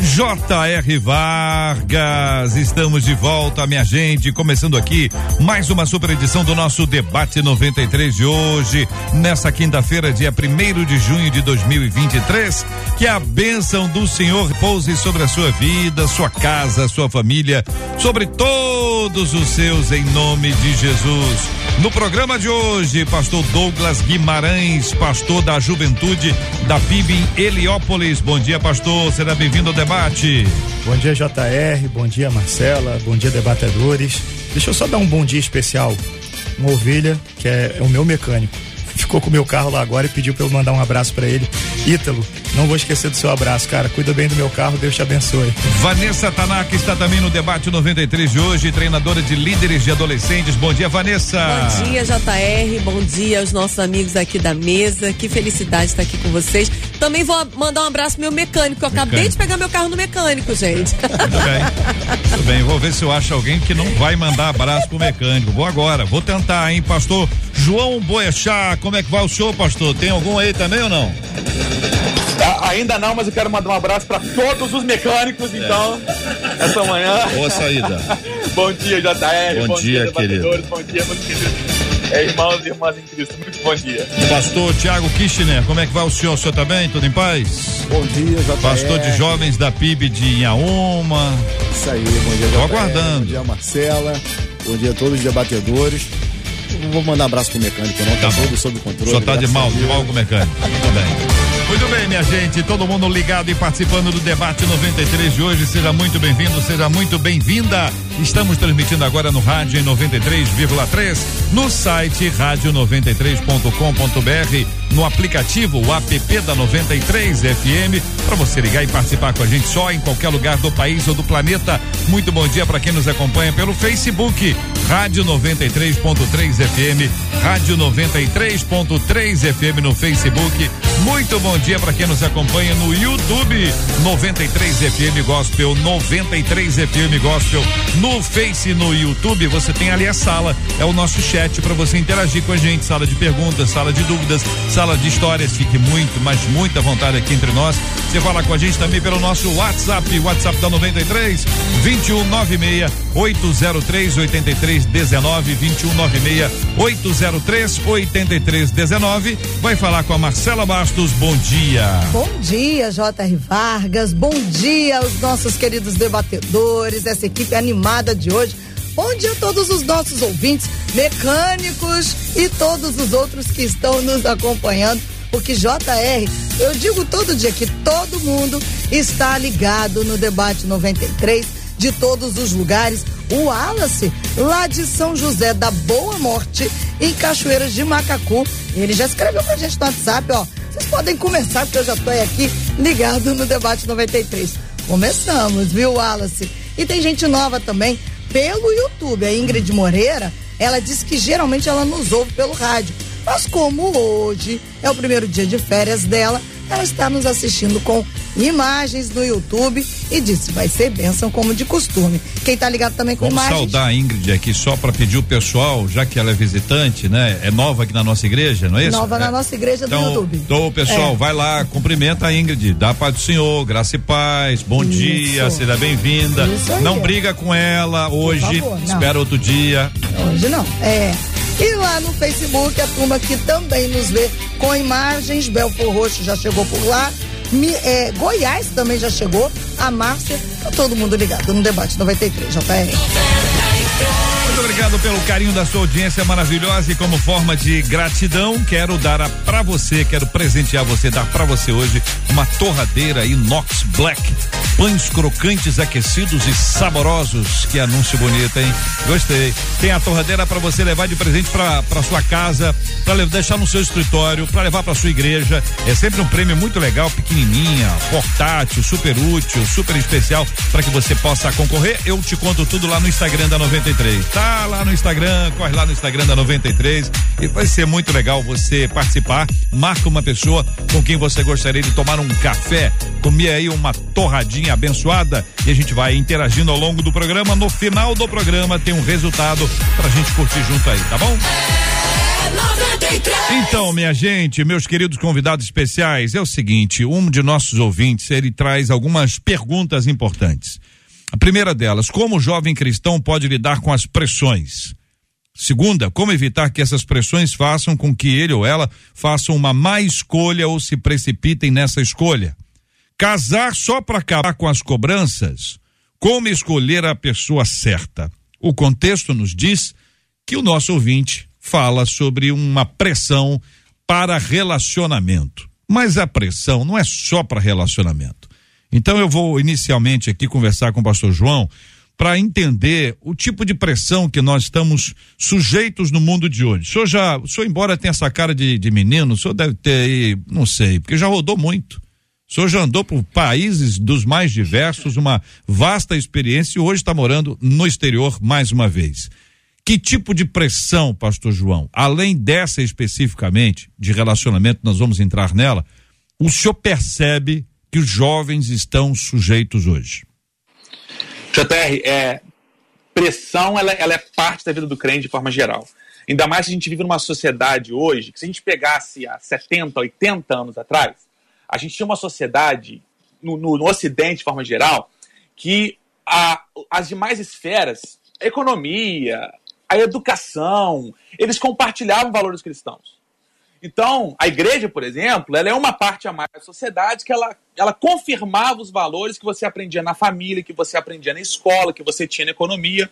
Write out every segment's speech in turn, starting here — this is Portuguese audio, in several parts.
J.R. Vargas, estamos de volta, minha gente, começando aqui mais uma super edição do nosso debate 93 de hoje, nessa quinta-feira, dia 1 de junho de 2023. Que a bênção do Senhor pouse sobre a sua vida, sua casa, sua família, sobre todos os seus, em nome de Jesus. No programa de hoje, pastor Douglas Guimarães, pastor da juventude da PIB em Heliópolis. Bom dia, pastor. Será bem-vindo ao debate. Bom dia, JR. Bom dia, Marcela. Bom dia, debatedores. Deixa eu só dar um bom dia especial. Uma ovelha, que é, é o meu mecânico ficou com o meu carro lá agora e pediu para eu mandar um abraço para ele. Ítalo, não vou esquecer do seu abraço, cara. Cuida bem do meu carro, Deus te abençoe. Vanessa Tanaka está também no debate 93 de hoje, treinadora de líderes de adolescentes. Bom dia, Vanessa. Bom dia, JR. Bom dia aos nossos amigos aqui da mesa. Que felicidade estar aqui com vocês. Também vou mandar um abraço pro meu mecânico. Eu mecânico. acabei de pegar meu carro no mecânico, gente. Tudo bem. Tudo bem. Vou ver se eu acho alguém que não vai mandar abraço pro mecânico. Vou agora. Vou tentar, hein, pastor João Boechat. Como é que vai o show, pastor? Tem algum aí também ou não? Ainda não, mas eu quero mandar um abraço para todos os mecânicos, é. então, essa manhã. Boa saída. bom dia, JR. Bom, bom dia, dia querido. Bom dia, meus queridos é, irmãos e irmãs em Cristo. Muito bom dia. Pastor Tiago Kirchner, como é que vai o senhor? O senhor tá bem? Tudo em paz? Bom dia, JR. Pastor de jovens da PIB de Inhaúma. Isso aí, bom dia, JR. Tô aguardando. Bom dia, Marcela. Bom dia a todos os debatedores. Não vou mandar um abraço pro mecânico, não, tá, tá tudo sob controle. Só tá de mal, de mal com o mecânico. Tudo bem. Muito bem, minha gente, todo mundo ligado e participando do debate 93 de hoje. Seja muito bem-vindo, seja muito bem-vinda. Estamos transmitindo agora no rádio em 93,3, no site rádio93.com.br, no aplicativo o app da 93 FM, para você ligar e participar com a gente só em qualquer lugar do país ou do planeta. Muito bom dia para quem nos acompanha pelo Facebook, Rádio 93.3 FM, Rádio 93.3 FM no Facebook. Muito bom dia para quem nos acompanha no YouTube, 93 FM Gospel, 93 FM Gospel no Face no YouTube, você tem ali a sala, é o nosso chat para você interagir com a gente, sala de perguntas, sala de dúvidas, sala de histórias, fique muito, mas muita vontade aqui entre nós. Você fala com a gente também pelo nosso WhatsApp, WhatsApp da 93 2196 803 8319 2196 803 8319. Vai falar com a Marcela Bastos. Bom dia. Bom dia, J.R. Vargas. Bom dia aos nossos queridos debatedores, essa equipe animada de hoje. Bom dia a todos os nossos ouvintes, mecânicos e todos os outros que estão nos acompanhando. Porque JR, eu digo todo dia que todo mundo está ligado no debate 93 de todos os lugares. O Wallace, lá de São José da Boa Morte, em Cachoeiras de Macacu. Ele já escreveu pra gente no WhatsApp, ó. Vocês podem começar, porque eu já estou aqui ligado no debate 93. Começamos, viu, Wallace? E tem gente nova também pelo YouTube. A Ingrid Moreira, ela disse que geralmente ela nos ouve pelo rádio. Mas como hoje é o primeiro dia de férias dela, ela está nos assistindo com imagens no YouTube e disse, vai ser bênção como de costume. Quem tá ligado também com Vamos imagens. saudar a Ingrid aqui só para pedir o pessoal, já que ela é visitante, né? É nova aqui na nossa igreja, não é isso? Nova é. na nossa igreja então, do YouTube. Então, pessoal, é. vai lá, cumprimenta a Ingrid, dá paz do Senhor, graça e paz, bom isso. dia, seja bem-vinda. Não briga com ela hoje, espera outro dia. Hoje não, é. E lá no Facebook, a turma que também nos vê com imagens, Belfor Roxo já chegou por lá. Mi, é, Goiás também já chegou. A Márcia, tá todo mundo ligado no debate 93, JR. Muito obrigado pelo carinho da sua audiência maravilhosa e como forma de gratidão, quero dar para você, quero presentear você, dar para você hoje uma torradeira inox black. Pães crocantes, aquecidos e saborosos. Que anúncio bonito, hein? Gostei. Tem a torradeira para você levar de presente para sua casa, para deixar no seu escritório, para levar para sua igreja. É sempre um prêmio muito legal, pequenininha, portátil, super útil, super especial para que você possa concorrer. Eu te conto tudo lá no Instagram da 93. Tá lá no Instagram, corre lá no Instagram da 93 e vai ser muito legal você participar. Marca uma pessoa com quem você gostaria de tomar um café, comer aí uma torradinha abençoada e a gente vai interagindo ao longo do programa. No final do programa tem um resultado pra gente curtir junto aí, tá bom? Então, minha gente, meus queridos convidados especiais, é o seguinte, um de nossos ouvintes, ele traz algumas perguntas importantes. A primeira delas, como o jovem cristão pode lidar com as pressões? Segunda, como evitar que essas pressões façam com que ele ou ela façam uma má escolha ou se precipitem nessa escolha? Casar só para acabar com as cobranças? Como escolher a pessoa certa? O contexto nos diz que o nosso ouvinte fala sobre uma pressão para relacionamento. Mas a pressão não é só para relacionamento. Então eu vou inicialmente aqui conversar com o pastor João para entender o tipo de pressão que nós estamos sujeitos no mundo de hoje. O senhor já, o senhor embora tenha essa cara de, de menino, o senhor deve ter aí, não sei, porque já rodou muito. O senhor já andou por países dos mais diversos, uma vasta experiência e hoje está morando no exterior mais uma vez. Que tipo de pressão, pastor João, além dessa especificamente, de relacionamento, nós vamos entrar nela, o senhor percebe que os jovens estão sujeitos hoje? JR, é, pressão ela, ela é parte da vida do crente de forma geral. Ainda mais se a gente vive numa sociedade hoje, que se a gente pegasse há 70, 80 anos atrás, a gente tinha uma sociedade, no, no, no Ocidente de forma geral, que a, as demais esferas, a economia, a educação, eles compartilhavam valores cristãos. Então, a igreja, por exemplo, ela é uma parte a mais da sociedade que ela, ela confirmava os valores que você aprendia na família, que você aprendia na escola, que você tinha na economia.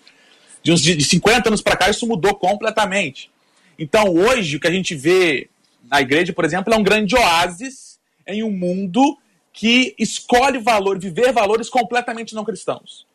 De uns de 50 anos para cá, isso mudou completamente. Então, hoje, o que a gente vê na igreja, por exemplo, é um grande oásis em um mundo que escolhe valor, viver valores completamente não cristãos.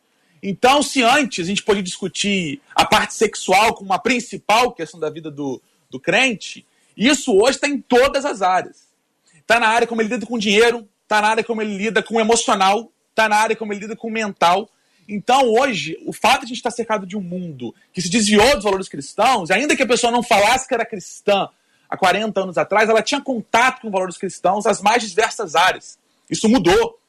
Então, se antes a gente podia discutir a parte sexual como a principal questão da vida do, do crente, isso hoje está em todas as áreas. Está na área como ele lida com dinheiro, está na área como ele lida com emocional, está na área como ele lida com mental. Então, hoje, o fato de a gente estar cercado de um mundo que se desviou dos valores cristãos, ainda que a pessoa não falasse que era cristã há 40 anos atrás, ela tinha contato com valores cristãos as mais diversas áreas. Isso mudou.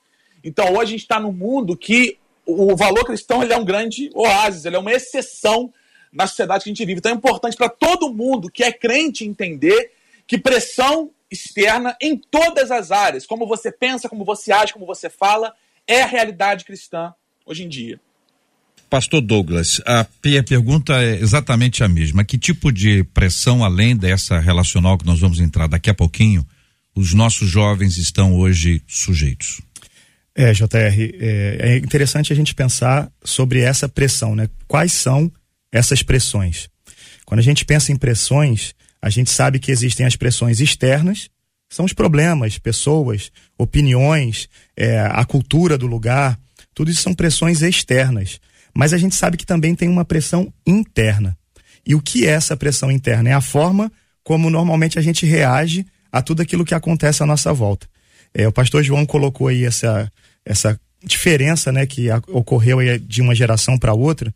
Então, hoje a gente está num mundo que o valor cristão ele é um grande oásis, ele é uma exceção na sociedade que a gente vive. Então é importante para todo mundo que é crente entender que pressão externa em todas as áreas, como você pensa, como você age, como você fala, é a realidade cristã hoje em dia. Pastor Douglas, a pergunta é exatamente a mesma. Que tipo de pressão, além dessa relacional que nós vamos entrar daqui a pouquinho, os nossos jovens estão hoje sujeitos? É, JR, é, é interessante a gente pensar sobre essa pressão, né? Quais são essas pressões? Quando a gente pensa em pressões, a gente sabe que existem as pressões externas, são os problemas, pessoas, opiniões, é, a cultura do lugar, tudo isso são pressões externas. Mas a gente sabe que também tem uma pressão interna. E o que é essa pressão interna? É a forma como normalmente a gente reage a tudo aquilo que acontece à nossa volta. É, o pastor João colocou aí essa, essa diferença né, que ocorreu de uma geração para outra.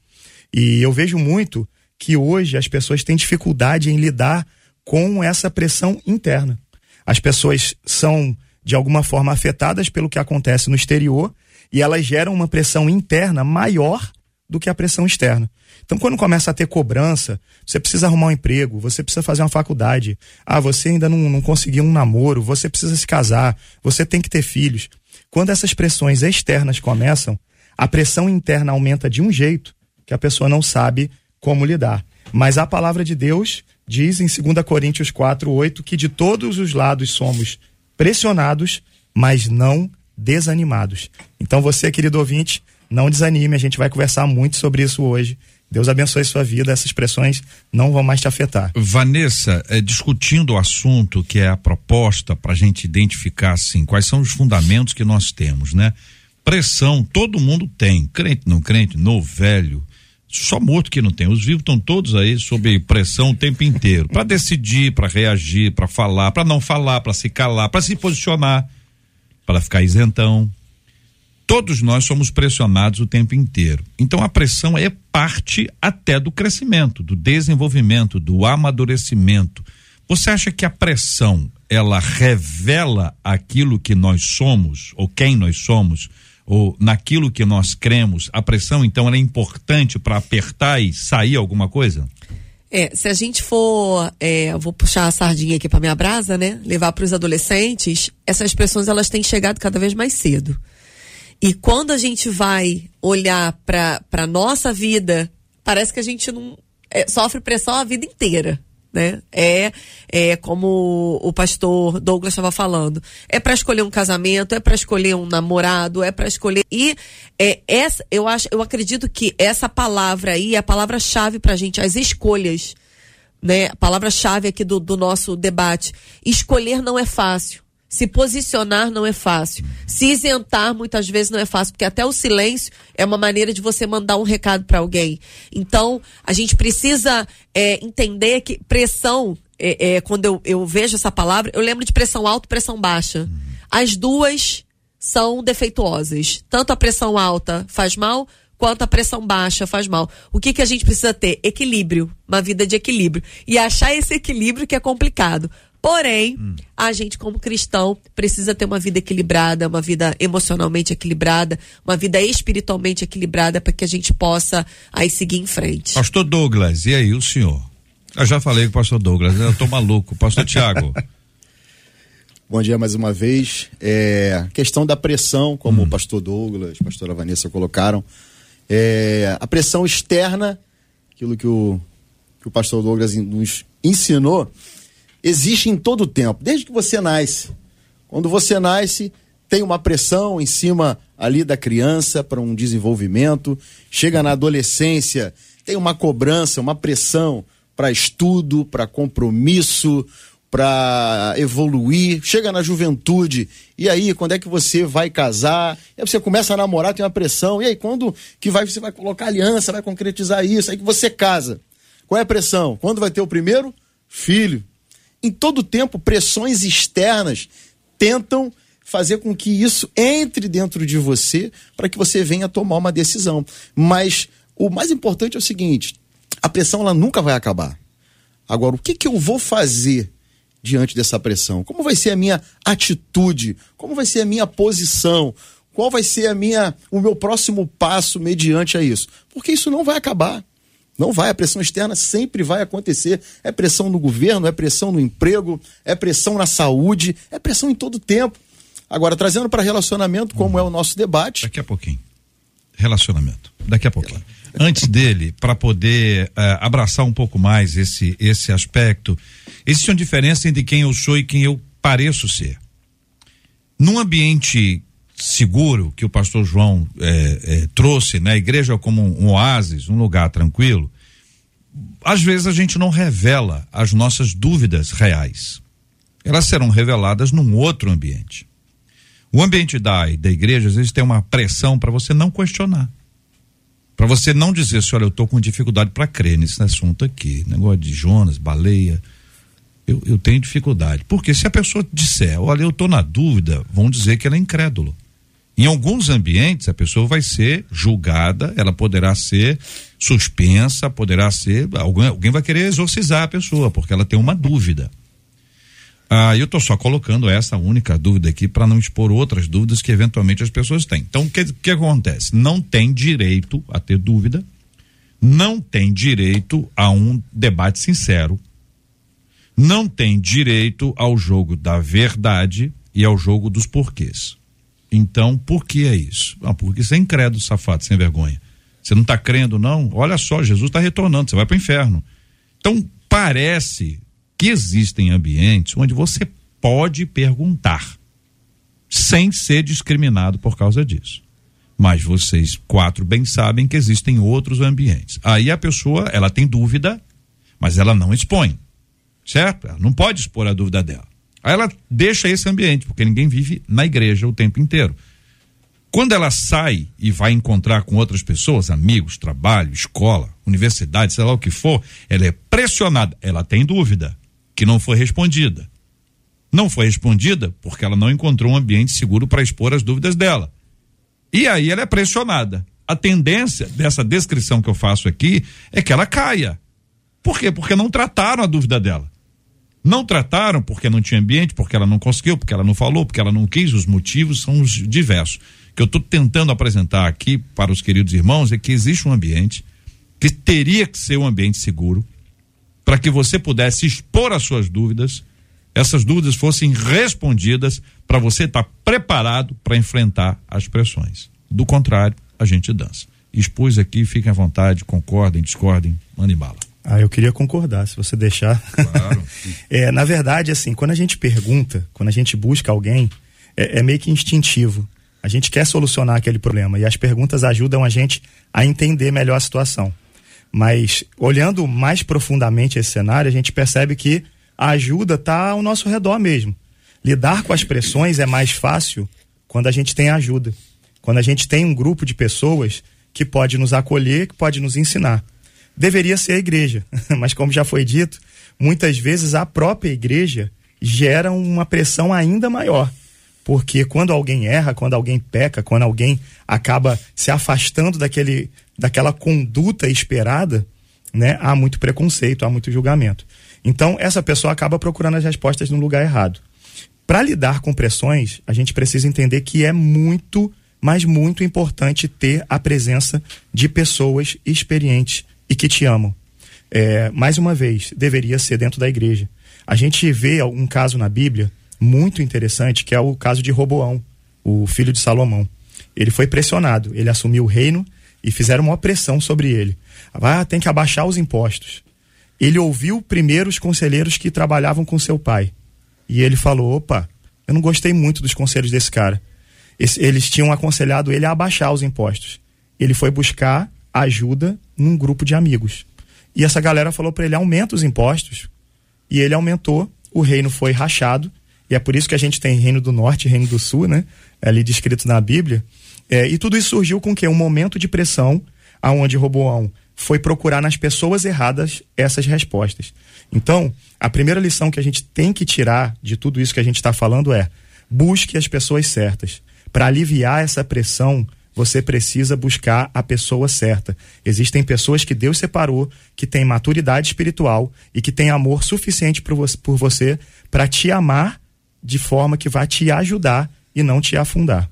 E eu vejo muito que hoje as pessoas têm dificuldade em lidar com essa pressão interna. As pessoas são, de alguma forma, afetadas pelo que acontece no exterior e elas geram uma pressão interna maior do que a pressão externa. Então, quando começa a ter cobrança, você precisa arrumar um emprego, você precisa fazer uma faculdade, ah, você ainda não, não conseguiu um namoro, você precisa se casar, você tem que ter filhos. Quando essas pressões externas começam, a pressão interna aumenta de um jeito que a pessoa não sabe como lidar. Mas a palavra de Deus diz em 2 Coríntios 4, 8 que de todos os lados somos pressionados, mas não desanimados. Então você, querido ouvinte, não desanime, a gente vai conversar muito sobre isso hoje Deus abençoe sua vida, essas pressões não vão mais te afetar. Vanessa, é, discutindo o assunto que é a proposta para a gente identificar assim, quais são os fundamentos que nós temos, né? Pressão, todo mundo tem, crente, não crente, novo, velho, só morto que não tem. Os vivos estão todos aí sob pressão o tempo inteiro, para decidir, para reagir, para falar, para não falar, para se calar, para se posicionar, para ficar isentão. Todos nós somos pressionados o tempo inteiro. Então a pressão é parte até do crescimento, do desenvolvimento, do amadurecimento. Você acha que a pressão ela revela aquilo que nós somos ou quem nós somos? Ou naquilo que nós cremos, a pressão então é importante para apertar e sair alguma coisa? É, se a gente for, é, vou puxar a sardinha aqui para minha brasa, né? Levar para os adolescentes, essas pressões elas têm chegado cada vez mais cedo. E quando a gente vai olhar para nossa vida, parece que a gente não é, sofre pressão a vida inteira né? É, é como o pastor Douglas estava falando. É para escolher um casamento, é para escolher um namorado, é para escolher e é essa eu acho, eu acredito que essa palavra aí é a palavra-chave para a gente, as escolhas, né? A palavra-chave aqui do, do nosso debate. Escolher não é fácil. Se posicionar não é fácil. Se isentar muitas vezes não é fácil, porque até o silêncio é uma maneira de você mandar um recado para alguém. Então, a gente precisa é, entender que pressão, é, é, quando eu, eu vejo essa palavra, eu lembro de pressão alta e pressão baixa. As duas são defeituosas. Tanto a pressão alta faz mal, quanto a pressão baixa faz mal. O que, que a gente precisa ter? Equilíbrio, uma vida de equilíbrio. E achar esse equilíbrio que é complicado. Porém, hum. a gente, como cristão, precisa ter uma vida equilibrada, uma vida emocionalmente equilibrada, uma vida espiritualmente equilibrada, para que a gente possa aí seguir em frente. Pastor Douglas, e aí, o senhor? Eu já falei com o pastor Douglas, eu tô maluco. Pastor Tiago. Bom dia mais uma vez. É, questão da pressão, como hum. o pastor Douglas, a pastora Vanessa colocaram. É, a pressão externa, aquilo que o, que o pastor Douglas nos ensinou, existe em todo o tempo, desde que você nasce. Quando você nasce, tem uma pressão em cima ali da criança para um desenvolvimento, chega na adolescência, tem uma cobrança, uma pressão para estudo, para compromisso, para evoluir, chega na juventude, e aí, quando é que você vai casar? Aí você começa a namorar, tem uma pressão, e aí, quando que vai, você vai colocar aliança, vai concretizar isso, aí que você casa. Qual é a pressão? Quando vai ter o primeiro? Filho em todo tempo, pressões externas tentam fazer com que isso entre dentro de você para que você venha tomar uma decisão. Mas o mais importante é o seguinte: a pressão ela nunca vai acabar. Agora, o que, que eu vou fazer diante dessa pressão? Como vai ser a minha atitude? Como vai ser a minha posição? Qual vai ser a minha, o meu próximo passo mediante a isso? Porque isso não vai acabar. Não vai, a pressão externa sempre vai acontecer. É pressão no governo, é pressão no emprego, é pressão na saúde, é pressão em todo tempo. Agora, trazendo para relacionamento, como é o nosso debate. Daqui a pouquinho. Relacionamento. Daqui a pouquinho. Antes dele, para poder uh, abraçar um pouco mais esse, esse aspecto, existe uma diferença entre quem eu sou e quem eu pareço ser. Num ambiente seguro que o pastor João é, é, trouxe né? igreja como um, um oásis, um lugar tranquilo, às vezes a gente não revela as nossas dúvidas reais. Elas serão reveladas num outro ambiente. O ambiente da, da igreja, às vezes, tem uma pressão para você não questionar. Para você não dizer assim, olha, eu estou com dificuldade para crer nesse assunto aqui. Negócio de Jonas, baleia. Eu, eu tenho dificuldade. Porque se a pessoa disser, olha, eu estou na dúvida, vão dizer que ela é incrédulo. Em alguns ambientes, a pessoa vai ser julgada, ela poderá ser suspensa, poderá ser. Alguém, alguém vai querer exorcizar a pessoa, porque ela tem uma dúvida. Ah, eu estou só colocando essa única dúvida aqui para não expor outras dúvidas que eventualmente as pessoas têm. Então, o que, que acontece? Não tem direito a ter dúvida, não tem direito a um debate sincero, não tem direito ao jogo da verdade e ao jogo dos porquês. Então, por que é isso? Ah, porque você é incrédulo, safado, sem vergonha. Você não está crendo, não? Olha só, Jesus está retornando, você vai para o inferno. Então, parece que existem ambientes onde você pode perguntar sem ser discriminado por causa disso. Mas vocês quatro bem sabem que existem outros ambientes. Aí a pessoa, ela tem dúvida, mas ela não expõe. Certo? Ela não pode expor a dúvida dela. Aí ela deixa esse ambiente, porque ninguém vive na igreja o tempo inteiro. Quando ela sai e vai encontrar com outras pessoas, amigos, trabalho, escola, universidade, sei lá o que for, ela é pressionada, ela tem dúvida que não foi respondida. Não foi respondida porque ela não encontrou um ambiente seguro para expor as dúvidas dela. E aí ela é pressionada. A tendência dessa descrição que eu faço aqui é que ela caia. Por quê? Porque não trataram a dúvida dela. Não trataram porque não tinha ambiente, porque ela não conseguiu, porque ela não falou, porque ela não quis, os motivos são os diversos. O que eu estou tentando apresentar aqui para os queridos irmãos é que existe um ambiente que teria que ser um ambiente seguro para que você pudesse expor as suas dúvidas, essas dúvidas fossem respondidas para você estar tá preparado para enfrentar as pressões. Do contrário, a gente dança. Expus aqui, fiquem à vontade, concordem, discordem, mandem bala. Ah, eu queria concordar, se você deixar. Claro. é, na verdade, assim, quando a gente pergunta, quando a gente busca alguém, é, é, meio que instintivo. A gente quer solucionar aquele problema e as perguntas ajudam a gente a entender melhor a situação. Mas olhando mais profundamente esse cenário, a gente percebe que a ajuda está ao nosso redor mesmo. Lidar com as pressões é mais fácil quando a gente tem ajuda. Quando a gente tem um grupo de pessoas que pode nos acolher, que pode nos ensinar deveria ser a igreja. Mas, como já foi dito, muitas vezes a própria igreja gera uma pressão ainda maior. Porque quando alguém erra, quando alguém peca, quando alguém acaba se afastando daquele, daquela conduta esperada, né, há muito preconceito, há muito julgamento. Então, essa pessoa acaba procurando as respostas no lugar errado. Para lidar com pressões, a gente precisa entender que é muito, mas muito importante ter a presença de pessoas experientes e que te amam. É, mais uma vez, deveria ser dentro da igreja. A gente vê um caso na Bíblia muito interessante, que é o caso de Roboão, o filho de Salomão. Ele foi pressionado, ele assumiu o reino e fizeram uma pressão sobre ele. Ah, tem que abaixar os impostos. Ele ouviu primeiro os conselheiros que trabalhavam com seu pai. E ele falou: opa, eu não gostei muito dos conselhos desse cara. Eles tinham aconselhado ele a abaixar os impostos. Ele foi buscar ajuda num grupo de amigos. E essa galera falou para ele: aumenta os impostos. E ele aumentou, o reino foi rachado. E é por isso que a gente tem reino do norte e reino do sul, né? É ali descrito na Bíblia. É, e tudo isso surgiu com que? Um momento de pressão, aonde Roboão foi procurar nas pessoas erradas essas respostas. Então, a primeira lição que a gente tem que tirar de tudo isso que a gente está falando é: busque as pessoas certas. Para aliviar essa pressão, você precisa buscar a pessoa certa. Existem pessoas que Deus separou, que têm maturidade espiritual e que têm amor suficiente por você para te amar de forma que vai te ajudar e não te afundar.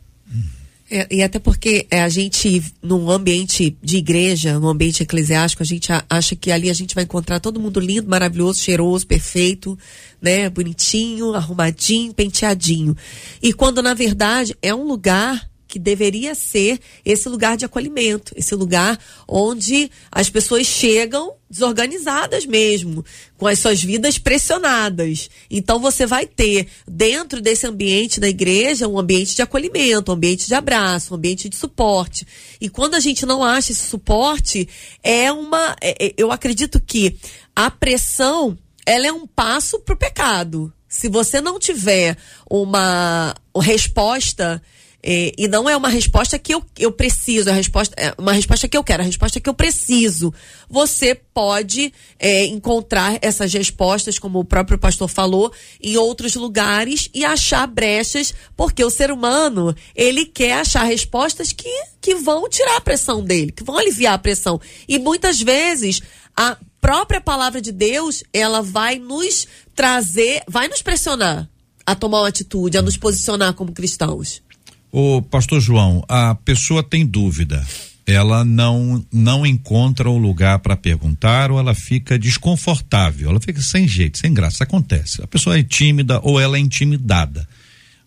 É, e até porque é, a gente, num ambiente de igreja, num ambiente eclesiástico, a gente a, acha que ali a gente vai encontrar todo mundo lindo, maravilhoso, cheiroso, perfeito, né? Bonitinho, arrumadinho, penteadinho. E quando, na verdade, é um lugar que deveria ser esse lugar de acolhimento, esse lugar onde as pessoas chegam desorganizadas mesmo, com as suas vidas pressionadas. Então você vai ter dentro desse ambiente da igreja um ambiente de acolhimento, um ambiente de abraço, um ambiente de suporte. E quando a gente não acha esse suporte, é uma, é, é eu acredito que a pressão ela é um passo para o pecado. Se você não tiver uma resposta é, e não é uma resposta que eu, eu preciso, é, resposta, é uma resposta que eu quero, a resposta que eu preciso. Você pode é, encontrar essas respostas, como o próprio pastor falou, em outros lugares e achar brechas, porque o ser humano, ele quer achar respostas que, que vão tirar a pressão dele, que vão aliviar a pressão. E muitas vezes a própria palavra de Deus, ela vai nos trazer, vai nos pressionar a tomar uma atitude, a nos posicionar como cristãos. O pastor João, a pessoa tem dúvida, ela não não encontra o lugar para perguntar ou ela fica desconfortável, ela fica sem jeito, sem graça, acontece. A pessoa é tímida ou ela é intimidada.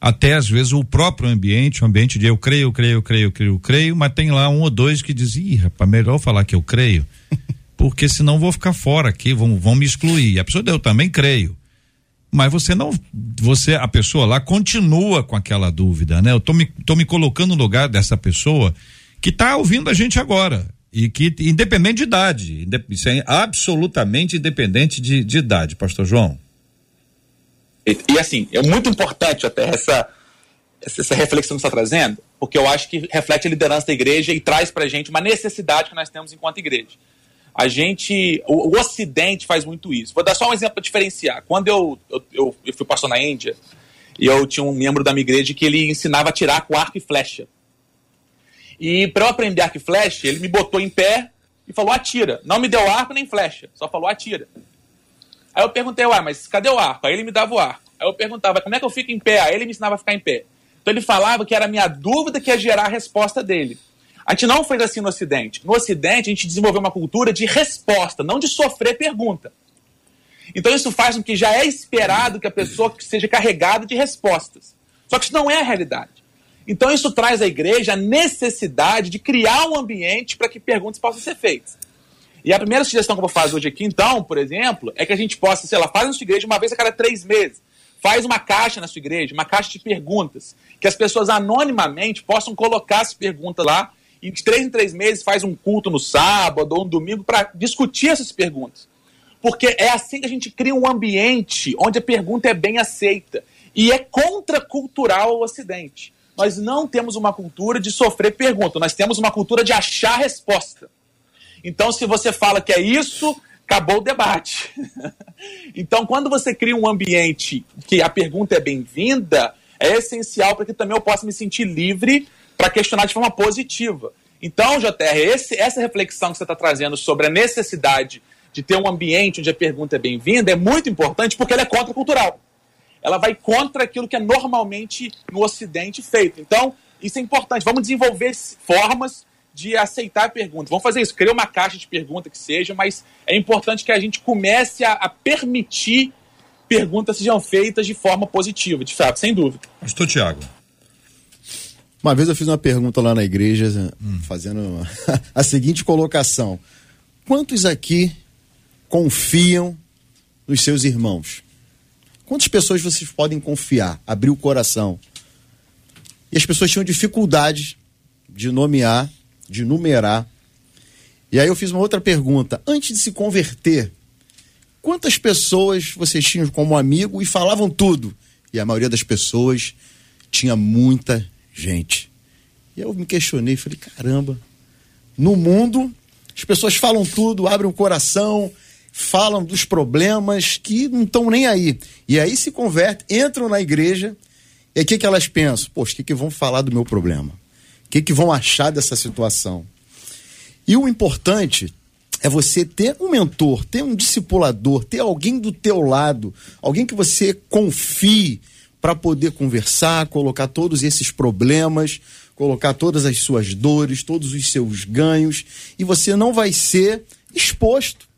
Até às vezes o próprio ambiente, o ambiente de eu creio, eu creio, eu creio, eu creio, eu creio, mas tem lá um ou dois que dizem, ih, rapaz, melhor falar que eu creio, porque senão vou ficar fora aqui, vão, vão me excluir. A pessoa, eu também creio. Mas você não, você, a pessoa lá continua com aquela dúvida, né? Eu tô me, tô me colocando no lugar dessa pessoa que está ouvindo a gente agora e que, independente de idade, isso é absolutamente independente de, de idade, pastor João. E, e, assim, é muito importante até essa, essa reflexão que você está trazendo, porque eu acho que reflete a liderança da igreja e traz para a gente uma necessidade que nós temos enquanto igreja. A gente, o, o Ocidente faz muito isso. Vou dar só um exemplo para diferenciar. Quando eu, eu, eu, eu fui pastor na Índia, e eu tinha um membro da minha igreja que ele ensinava a tirar com arco e flecha. E para eu aprender arco e flecha, ele me botou em pé e falou: atira. Não me deu arco nem flecha, só falou: atira. Aí eu perguntei: uai, mas cadê o arco? Aí ele me dava o arco. Aí eu perguntava: como é que eu fico em pé? Aí ele me ensinava a ficar em pé. Então ele falava que era a minha dúvida que ia gerar a resposta dele. A gente não fez assim no Ocidente. No Ocidente, a gente desenvolveu uma cultura de resposta, não de sofrer pergunta. Então isso faz com que já é esperado que a pessoa seja carregada de respostas. Só que isso não é a realidade. Então isso traz à igreja a necessidade de criar um ambiente para que perguntas possam ser feitas. E a primeira sugestão que eu vou fazer hoje aqui, então, por exemplo, é que a gente possa, sei lá, faz na sua igreja uma vez a cada três meses. Faz uma caixa na sua igreja, uma caixa de perguntas, que as pessoas anonimamente possam colocar as perguntas lá e de três em três meses faz um culto no sábado ou no domingo para discutir essas perguntas. Porque é assim que a gente cria um ambiente onde a pergunta é bem aceita. E é contracultural ao Ocidente. Nós não temos uma cultura de sofrer pergunta, nós temos uma cultura de achar resposta. Então, se você fala que é isso, acabou o debate. então, quando você cria um ambiente que a pergunta é bem-vinda, é essencial para que também eu possa me sentir livre para questionar de forma positiva. Então, JR, esse, essa reflexão que você está trazendo sobre a necessidade de ter um ambiente onde a pergunta é bem-vinda é muito importante porque ela é contracultural. Ela vai contra aquilo que é normalmente no Ocidente feito. Então, isso é importante. Vamos desenvolver formas de aceitar a pergunta. Vamos fazer isso, criar uma caixa de pergunta que seja, mas é importante que a gente comece a, a permitir perguntas sejam feitas de forma positiva, de fato, sem dúvida. Pastor Tiago. Uma vez eu fiz uma pergunta lá na igreja, hum. fazendo a seguinte colocação: Quantos aqui confiam nos seus irmãos? Quantas pessoas vocês podem confiar, abrir o coração? E as pessoas tinham dificuldade de nomear, de numerar. E aí eu fiz uma outra pergunta: antes de se converter, quantas pessoas vocês tinham como amigo e falavam tudo? E a maioria das pessoas tinha muita gente. E eu me questionei, falei, caramba, no mundo as pessoas falam tudo, abrem o coração, falam dos problemas que não estão nem aí. E aí se convertem, entram na igreja, e o que, que elas pensam? Poxa, o que, que vão falar do meu problema? O que, que vão achar dessa situação? E o importante é você ter um mentor, ter um discipulador, ter alguém do teu lado, alguém que você confie, para poder conversar, colocar todos esses problemas, colocar todas as suas dores, todos os seus ganhos, e você não vai ser exposto.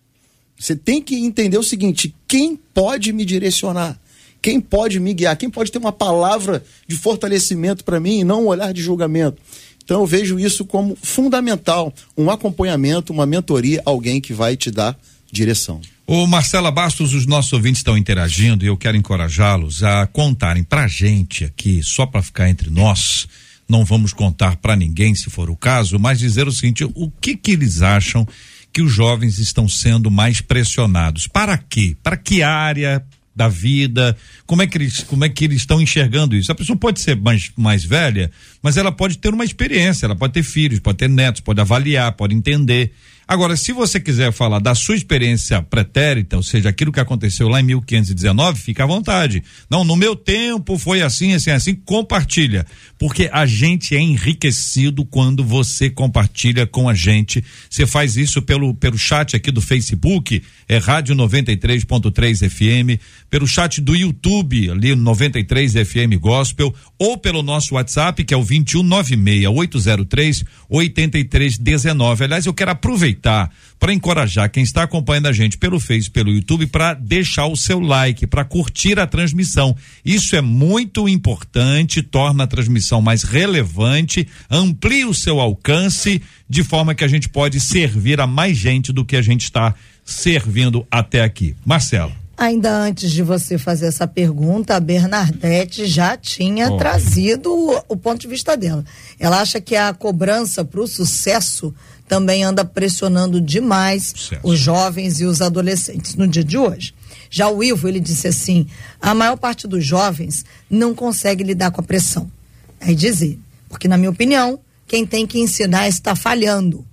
Você tem que entender o seguinte: quem pode me direcionar? Quem pode me guiar? Quem pode ter uma palavra de fortalecimento para mim e não um olhar de julgamento? Então eu vejo isso como fundamental, um acompanhamento, uma mentoria, alguém que vai te dar direção. Marcela Bastos, os nossos ouvintes estão interagindo e eu quero encorajá-los a contarem pra gente aqui, só para ficar entre nós, não vamos contar para ninguém se for o caso, mas dizer o seguinte, o que que eles acham que os jovens estão sendo mais pressionados? Para quê? Para que área? da vida, como é que eles, como é que eles estão enxergando isso? A pessoa pode ser mais, mais velha, mas ela pode ter uma experiência, ela pode ter filhos, pode ter netos, pode avaliar, pode entender. Agora, se você quiser falar da sua experiência pretérita, ou seja, aquilo que aconteceu lá em 1519, fica à vontade. Não, no meu tempo foi assim, assim, assim, compartilha. Porque a gente é enriquecido quando você compartilha com a gente. Você faz isso pelo, pelo chat aqui do Facebook, é Rádio 93.3 FM, pelo chat do YouTube, ali 93 FM Gospel, ou pelo nosso WhatsApp, que é o 2196803 8319. Aliás, eu quero aproveitar aproveitar para encorajar quem está acompanhando a gente pelo Face, pelo YouTube, para deixar o seu like, para curtir a transmissão. Isso é muito importante, torna a transmissão mais relevante, amplia o seu alcance, de forma que a gente pode servir a mais gente do que a gente está servindo até aqui. Marcelo. Ainda antes de você fazer essa pergunta, a Bernadette já tinha oh. trazido o, o, ponto de vista dela. Ela acha que a cobrança para o sucesso também anda pressionando demais sucesso. os jovens e os adolescentes no dia de hoje. Já o Ivo, ele disse assim: a maior parte dos jovens não consegue lidar com a pressão. Aí dizer, porque na minha opinião, quem tem que ensinar está falhando.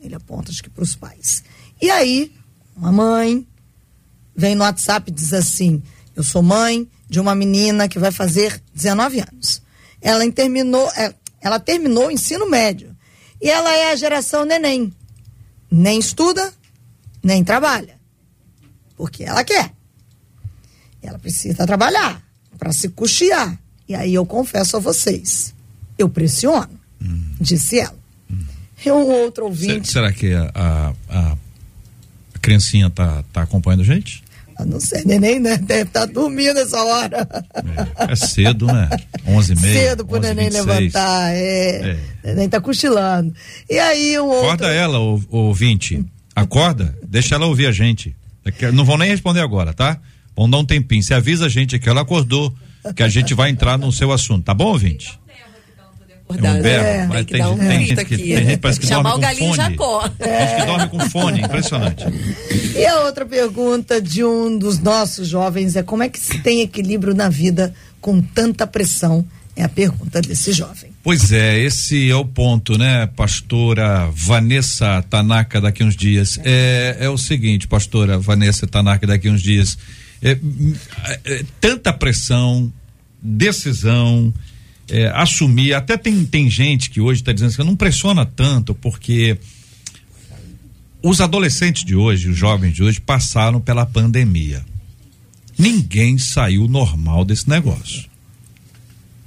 Ele aponta acho que para os pais. E aí, uma mãe vem no WhatsApp e diz assim: Eu sou mãe de uma menina que vai fazer 19 anos. Ela terminou, é, ela terminou o ensino médio. E ela é a geração neném. Nem estuda, nem trabalha. Porque ela quer. Ela precisa trabalhar para se custear. E aí eu confesso a vocês, eu pressiono, hum. disse ela. Hum. E um outro ouvinte. Será que a, a, a criancinha tá, tá acompanhando a gente? Eu não sei, neném né? deve estar tá dormindo essa hora. É, é cedo, né? 11 h Cedo pro neném 26. levantar, é. é. Neném tá cochilando. E aí um outro... Acorda ela, o, o ouvinte. Acorda, deixa ela ouvir a gente. É não vão nem responder agora, tá? Vão dar um tempinho. Você avisa a gente que ela acordou, que a gente vai entrar no seu assunto, tá bom, ouvinte? É berro, é, mas tem, tem, um tem, gente que, tem gente parece que Chamar dorme o galinho com fone. Jacó. É. Acho que dorme com fone, impressionante. E a outra pergunta de um dos nossos jovens é como é que se tem equilíbrio na vida com tanta pressão? É a pergunta desse jovem. Pois é, esse é o ponto, né, pastora Vanessa Tanaka daqui uns dias. É, é o seguinte, pastora Vanessa Tanaka daqui uns dias. É, é, é tanta pressão, decisão, é, assumir. Até tem, tem gente que hoje está dizendo que não pressiona tanto, porque os adolescentes de hoje, os jovens de hoje, passaram pela pandemia. Ninguém saiu normal desse negócio.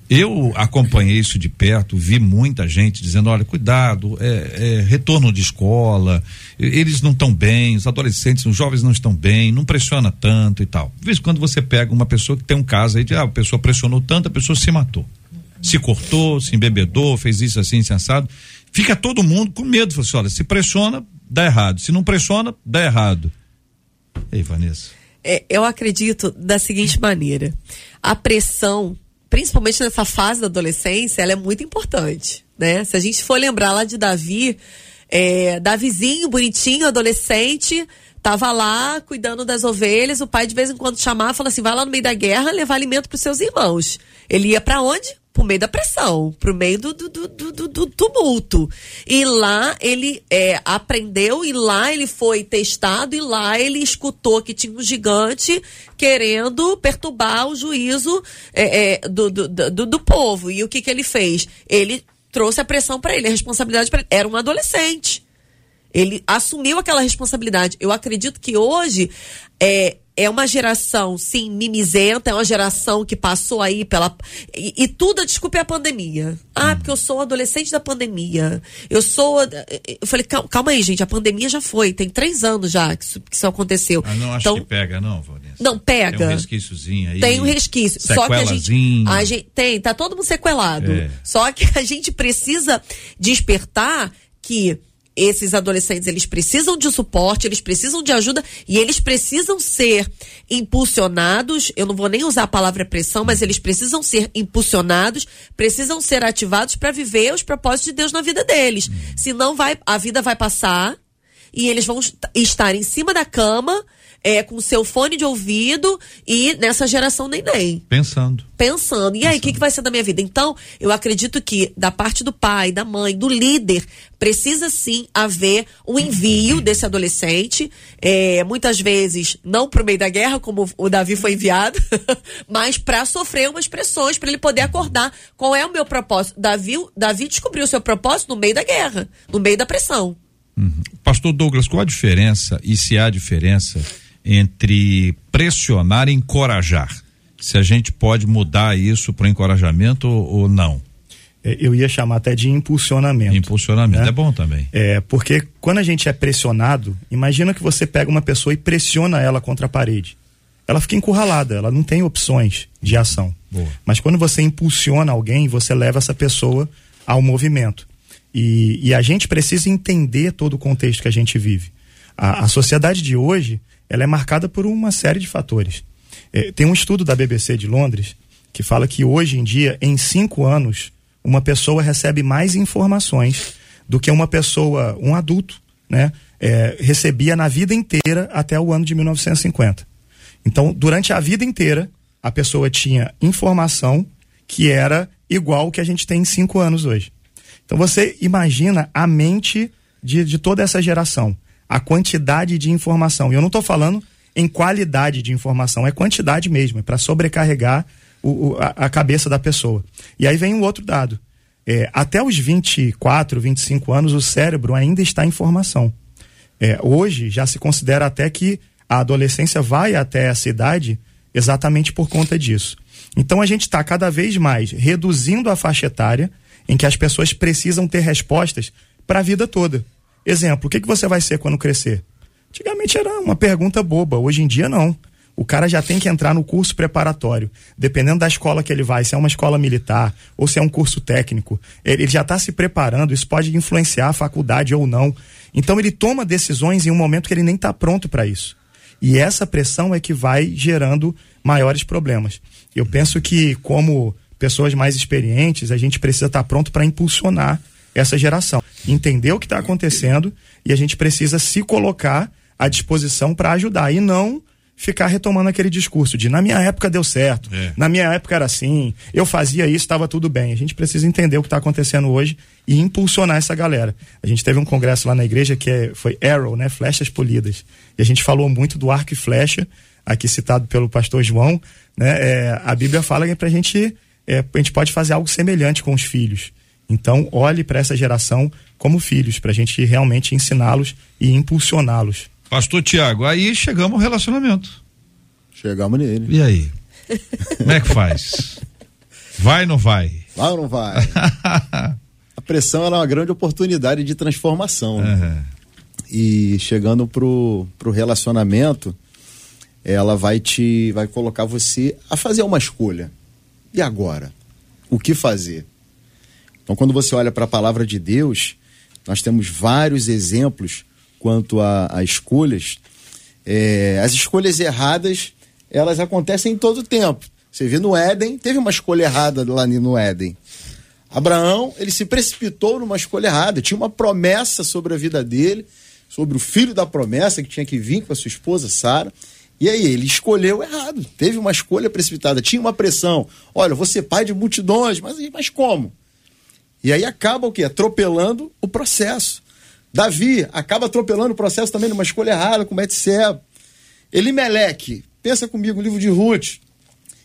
Eu acompanhei isso de perto, vi muita gente dizendo: olha, cuidado, é, é retorno de escola, eles não estão bem, os adolescentes, os jovens não estão bem, não pressiona tanto e tal. De vez quando você pega uma pessoa que tem um caso aí de ah, a pessoa pressionou tanto, a pessoa se matou se cortou, se embebedou, fez isso assim, sensado. Fica todo mundo com medo. Fala assim, olha, se pressiona, dá errado. Se não pressiona, dá errado. Ei, Vanessa. É, eu acredito da seguinte maneira: a pressão, principalmente nessa fase da adolescência, ela é muito importante. Né? Se a gente for lembrar lá de Davi, é, Davizinho, bonitinho, adolescente, tava lá cuidando das ovelhas. O pai de vez em quando chamava, falava assim: vai lá no meio da guerra levar alimento para os seus irmãos. Ele ia para onde? Pro meio da pressão, pro meio do, do, do, do, tumulto. E lá ele é, aprendeu, e lá ele foi testado, e lá ele escutou que tinha um gigante querendo perturbar o juízo é, é, do, do, do, do, povo. E o que, que ele fez? Ele trouxe a pressão para ele, a responsabilidade para ele. Era um adolescente. Ele assumiu aquela responsabilidade. Eu acredito que hoje é, é uma geração, sim, mimizenta, é uma geração que passou aí pela. E, e tudo, desculpe, é a pandemia. Ah, hum. porque eu sou adolescente da pandemia. Eu sou. Eu falei, calma, calma, aí, gente, a pandemia já foi, tem três anos já que isso, que isso aconteceu. Ah, não acho então, que pega, não, Vanessa. Não, pega. Tem um resquíciozinho aí. Tem um resquício. Só que a gente, a gente. Tem, tá todo mundo sequelado. É. Só que a gente precisa despertar que esses adolescentes eles precisam de suporte, eles precisam de ajuda e eles precisam ser impulsionados. Eu não vou nem usar a palavra pressão, mas eles precisam ser impulsionados, precisam ser ativados para viver os propósitos de Deus na vida deles. Senão vai, a vida vai passar e eles vão estar em cima da cama é, com seu fone de ouvido e nessa geração neném. Pensando. Pensando. E aí, o que, que vai ser da minha vida? Então, eu acredito que da parte do pai, da mãe, do líder, precisa sim haver o um envio desse adolescente. É, muitas vezes, não pro meio da guerra, como o Davi foi enviado, mas para sofrer umas pressões, para ele poder acordar qual é o meu propósito. Davi, Davi descobriu o seu propósito no meio da guerra, no meio da pressão. Uhum. Pastor Douglas, qual a diferença, e se há diferença, entre pressionar e encorajar. Se a gente pode mudar isso para encorajamento ou, não? É, eu ia chamar até de impulsionamento. Impulsionamento né? é bom também. É, porque quando a gente é pressionado, imagina que você pega uma pessoa e pressiona ela contra a parede. Ela fica encurralada, ela não tem opções de ação. Boa. Mas quando você impulsiona alguém, você leva essa pessoa ao movimento. E, e a gente precisa entender todo o contexto que a gente vive. A, a sociedade de hoje ela é marcada por uma série de fatores. É, tem um estudo da BBC de Londres que fala que hoje em dia, em cinco anos, uma pessoa recebe mais informações do que uma pessoa, um adulto, né, é, recebia na vida inteira até o ano de 1950. Então, durante a vida inteira, a pessoa tinha informação que era igual ao que a gente tem em cinco anos hoje. Então, você imagina a mente de, de toda essa geração, a quantidade de informação. E eu não estou falando em qualidade de informação, é quantidade mesmo, é para sobrecarregar o, o, a, cabeça da pessoa. E aí vem um outro dado. É, até os 24, 25 anos, o cérebro ainda está em formação. É, hoje já se considera até que a adolescência vai até essa idade exatamente por conta disso. Então a gente está cada vez mais reduzindo a faixa etária em que as pessoas precisam ter respostas para a vida toda. Exemplo, o que, que você vai ser quando crescer? Antigamente era uma pergunta boba, hoje em dia não. O cara já tem que entrar no curso preparatório. Dependendo da escola que ele vai, se é uma escola militar ou se é um curso técnico, ele já está se preparando. Isso pode influenciar a faculdade ou não. Então ele toma decisões em um momento que ele nem está pronto para isso. E essa pressão é que vai gerando maiores problemas. Eu penso que, como pessoas mais experientes, a gente precisa estar tá pronto para impulsionar essa geração. Entender o que está acontecendo e a gente precisa se colocar à disposição para ajudar. E não ficar retomando aquele discurso de na minha época deu certo, é. na minha época era assim, eu fazia isso, estava tudo bem. A gente precisa entender o que está acontecendo hoje e impulsionar essa galera. A gente teve um congresso lá na igreja que é, foi Arrow, né, flechas polidas, e a gente falou muito do arco e flecha, aqui citado pelo pastor João, né, é, a Bíblia fala que para a gente é, a gente pode fazer algo semelhante com os filhos. Então olhe para essa geração como filhos, para a gente realmente ensiná-los e impulsioná-los. Pastor Tiago, aí chegamos ao relacionamento. Chegamos nele. E aí? Como é que faz? Vai ou não vai? Vai ou não vai? a pressão é uma grande oportunidade de transformação. Né? Uhum. E chegando pro, pro relacionamento, ela vai te vai colocar você a fazer uma escolha. E agora? O que fazer? Então, quando você olha para a palavra de Deus, nós temos vários exemplos quanto a, a escolhas, é, as escolhas erradas elas acontecem em todo tempo. Você vê no Éden, teve uma escolha errada lá no Éden. Abraão, ele se precipitou numa escolha errada, tinha uma promessa sobre a vida dele, sobre o filho da promessa que tinha que vir com a sua esposa Sara. E aí ele escolheu errado, teve uma escolha precipitada, tinha uma pressão. Olha, você pai de multidões, mas, mas como? E aí acaba o quê? Atropelando o processo. Davi acaba atropelando o processo também numa escolha errada com Betseba. Elimeleque, pensa comigo, o livro de Ruth.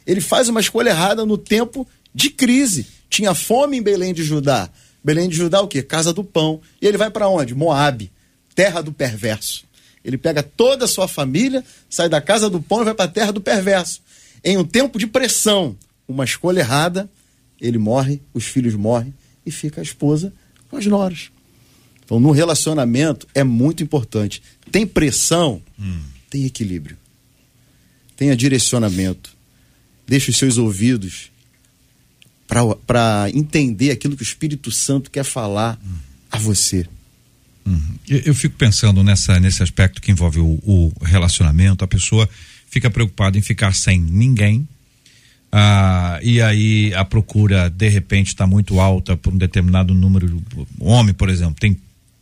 Ele faz uma escolha errada no tempo de crise. Tinha fome em Belém de Judá. Belém de Judá o quê? Casa do pão. E ele vai para onde? Moabe, terra do perverso. Ele pega toda a sua família, sai da casa do pão e vai para a terra do perverso. Em um tempo de pressão, uma escolha errada, ele morre, os filhos morrem e fica a esposa com as noras. Então, no relacionamento é muito importante. Tem pressão, hum. tem equilíbrio. Tenha direcionamento. Deixe os seus ouvidos para entender aquilo que o Espírito Santo quer falar hum. a você. Hum. Eu, eu, fico pensando nessa, nesse aspecto que envolve o, o relacionamento. A pessoa fica preocupada em ficar sem ninguém, ah, e aí a procura de repente está muito alta por um determinado número homem por exemplo tem